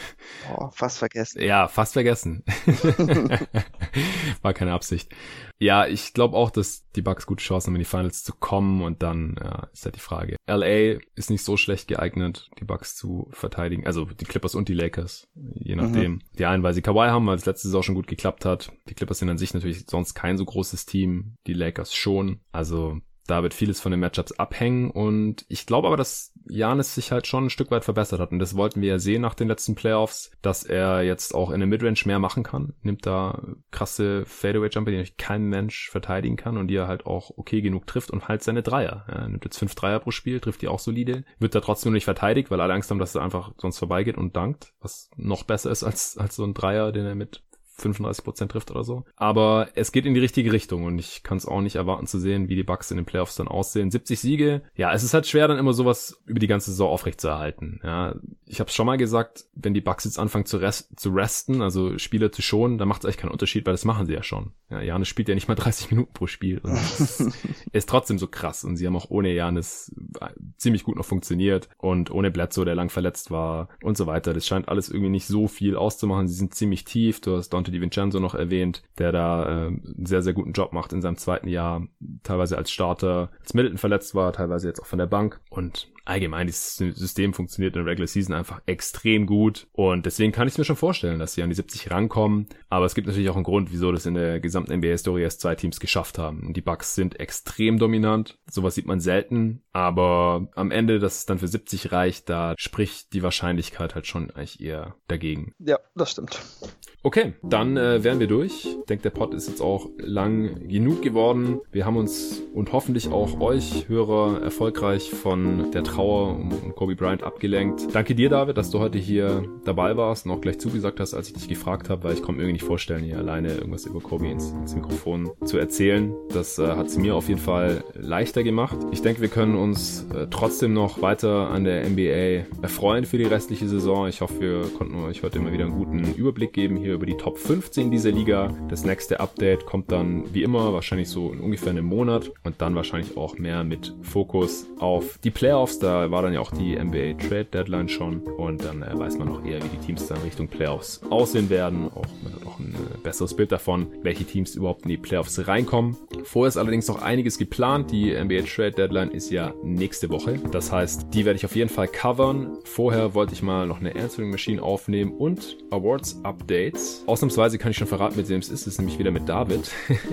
Oh, fast vergessen. Ja, fast vergessen. War keine Absicht. Ja, ich glaube auch, dass die Bucks gute Chancen haben, in die Finals zu kommen und dann ja, ist halt die Frage. LA ist nicht so schlecht geeignet, die Bucks zu verteidigen. Also die Clippers und die Lakers, je nachdem. Mhm. Die einen, weil sie Kawhi haben, weil es letzte Saison schon gut geklappt hat. Die Clippers sind an sich natürlich sonst kein so großes Team, die Lakers schon. Also da wird vieles von den Matchups abhängen und ich glaube aber, dass Janis sich halt schon ein Stück weit verbessert hat und das wollten wir ja sehen nach den letzten Playoffs, dass er jetzt auch in der Midrange mehr machen kann, nimmt da krasse Fadeaway-Jumper, die natürlich kein Mensch verteidigen kann und die er halt auch okay genug trifft und halt seine Dreier. Er nimmt jetzt fünf Dreier pro Spiel, trifft die auch solide, wird da trotzdem nicht verteidigt, weil alle Angst haben, dass er einfach sonst vorbeigeht und dankt, was noch besser ist als, als so ein Dreier, den er mit 35 Prozent trifft oder so. Aber es geht in die richtige Richtung und ich kann es auch nicht erwarten zu sehen, wie die Bucks in den Playoffs dann aussehen. 70 Siege, ja, es ist halt schwer, dann immer sowas über die ganze Saison aufrechtzuerhalten. Ja, ich habe es schon mal gesagt, wenn die Bucks jetzt anfangen zu, rest, zu resten, also Spieler zu schonen, dann macht es eigentlich keinen Unterschied, weil das machen sie ja schon. Ja, Janis spielt ja nicht mal 30 Minuten pro Spiel. Ist trotzdem so krass. Und sie haben auch ohne Janis äh, ziemlich gut noch funktioniert. Und ohne Bledsoe, der lang verletzt war und so weiter. Das scheint alles irgendwie nicht so viel auszumachen. Sie sind ziemlich tief. Du hast Dante DiVincenzo noch erwähnt, der da äh, einen sehr, sehr guten Job macht in seinem zweiten Jahr. Teilweise als Starter, als Middleton verletzt war, teilweise jetzt auch von der Bank. Und allgemein, dieses System funktioniert in der Regular Season einfach extrem gut. Und deswegen kann ich mir schon vorstellen, dass sie an die 70 rankommen. Aber es gibt natürlich auch einen Grund, wieso das in der gesamten NBA-Story erst zwei Teams geschafft haben. Die Bucks sind extrem dominant. Sowas sieht man selten. Aber am Ende, dass es dann für 70 reicht, da spricht die Wahrscheinlichkeit halt schon eigentlich eher dagegen. Ja, das stimmt. Okay, dann äh, wären wir durch. Ich denke, der Pod ist jetzt auch lang genug geworden. Wir haben uns und hoffentlich auch euch, Hörer, erfolgreich von der Trauer um Kobe Bryant abgelenkt. Danke dir, David, dass du heute hier dabei warst und auch gleich zugesagt hast, als ich dich gefragt habe, weil ich konnte mir irgendwie nicht vorstellen, hier alleine irgendwas über Kobe ins, ins Mikrofon zu erzählen. Das äh, hat es mir auf jeden Fall leichter gemacht. Ich denke, wir können uns äh, trotzdem noch weiter an der NBA erfreuen für die restliche Saison. Ich hoffe, wir konnten euch heute mal wieder einen guten Überblick geben hier über die Top 15 dieser Liga. Das nächste Update kommt dann wie immer wahrscheinlich so in ungefähr einem Monat und dann wahrscheinlich auch mehr mit Fokus auf die Playoffs. Da war dann ja auch die NBA Trade Deadline schon und dann äh, weiß man auch eher, wie die Teams dann Richtung Playoffs aussehen werden. Auch man hat auch ein äh, besseres Bild davon, welche Teams überhaupt in die Playoffs reinkommen. Vorher ist allerdings noch einiges geplant. Die NBA Trade Deadline ist ja nächste Woche. Das heißt, die werde ich auf jeden Fall covern. Vorher wollte ich mal noch eine Answering Machine aufnehmen und Awards Updates. Ausnahmsweise kann ich schon verraten, mit wem es ist. Es ist nämlich wieder mit David.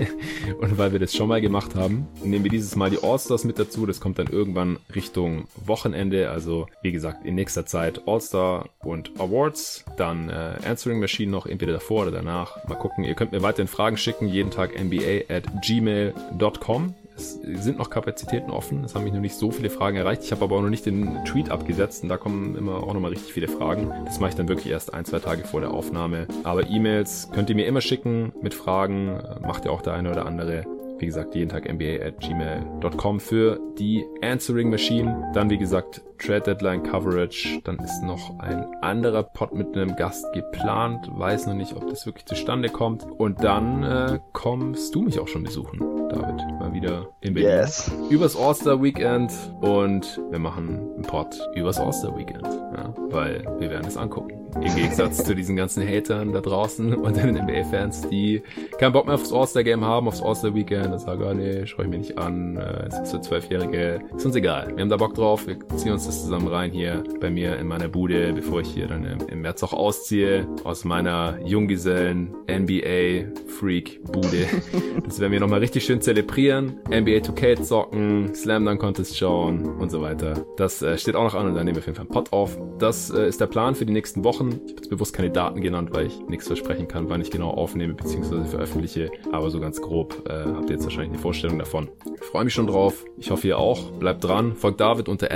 und weil wir das schon mal gemacht haben, nehmen wir dieses Mal die All-Stars mit dazu. Das kommt dann irgendwann Richtung Wochenende. Also, wie gesagt, in nächster Zeit All-Star und Awards. Dann äh, Answering Machine noch entweder davor oder danach. Mal gucken. Ihr könnt mir weiterhin Fragen schicken. Jeden Tag nba at gmail.com. Es sind noch Kapazitäten offen. Es haben mich noch nicht so viele Fragen erreicht. Ich habe aber auch noch nicht den Tweet abgesetzt und da kommen immer auch noch mal richtig viele Fragen. Das mache ich dann wirklich erst ein, zwei Tage vor der Aufnahme. Aber E-Mails könnt ihr mir immer schicken mit Fragen. Macht ja auch der eine oder andere. Wie gesagt, jeden Tag NBA at gmail.com für die Answering Machine. Dann, wie gesagt, Trade Deadline Coverage. Dann ist noch ein anderer Pod mit einem Gast geplant. Weiß noch nicht, ob das wirklich zustande kommt. Und dann äh, kommst du mich auch schon besuchen, David. Mal wieder in Berlin. Yes. Übers All-Star Weekend. Und wir machen einen Pod übers All-Star Weekend. Ja, weil wir werden es angucken. Im Gegensatz zu diesen ganzen Hatern da draußen und den NBA-Fans, die keinen Bock mehr aufs All-Star-Game haben, aufs All-Star-Weekend und sagen, oh nee, schau ich mir nicht an, es ist für Zwölfjährige. Ist uns egal. Wir haben da Bock drauf, wir ziehen uns das zusammen rein hier bei mir in meiner Bude, bevor ich hier dann im März auch ausziehe aus meiner Junggesellen NBA Freak Bude. Das werden wir nochmal richtig schön zelebrieren. NBA 2K zocken, Slam Dunk Contest schauen und so weiter. Das äh, steht auch noch an und dann nehmen wir auf jeden Fall einen Pot auf. Das äh, ist der Plan für die nächsten Wochen. Ich habe jetzt bewusst keine Daten genannt, weil ich nichts versprechen kann, wann ich genau aufnehme bzw. veröffentliche. Aber so ganz grob äh, habt ihr jetzt wahrscheinlich eine Vorstellung davon. Ich freue mich schon drauf. Ich hoffe ihr auch. Bleibt dran. Folgt David unter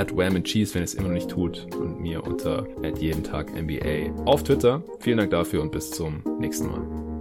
Cheese, wenn ihr es immer noch nicht tut. Und mir unter jeden Tag NBA auf Twitter. Vielen Dank dafür und bis zum nächsten Mal.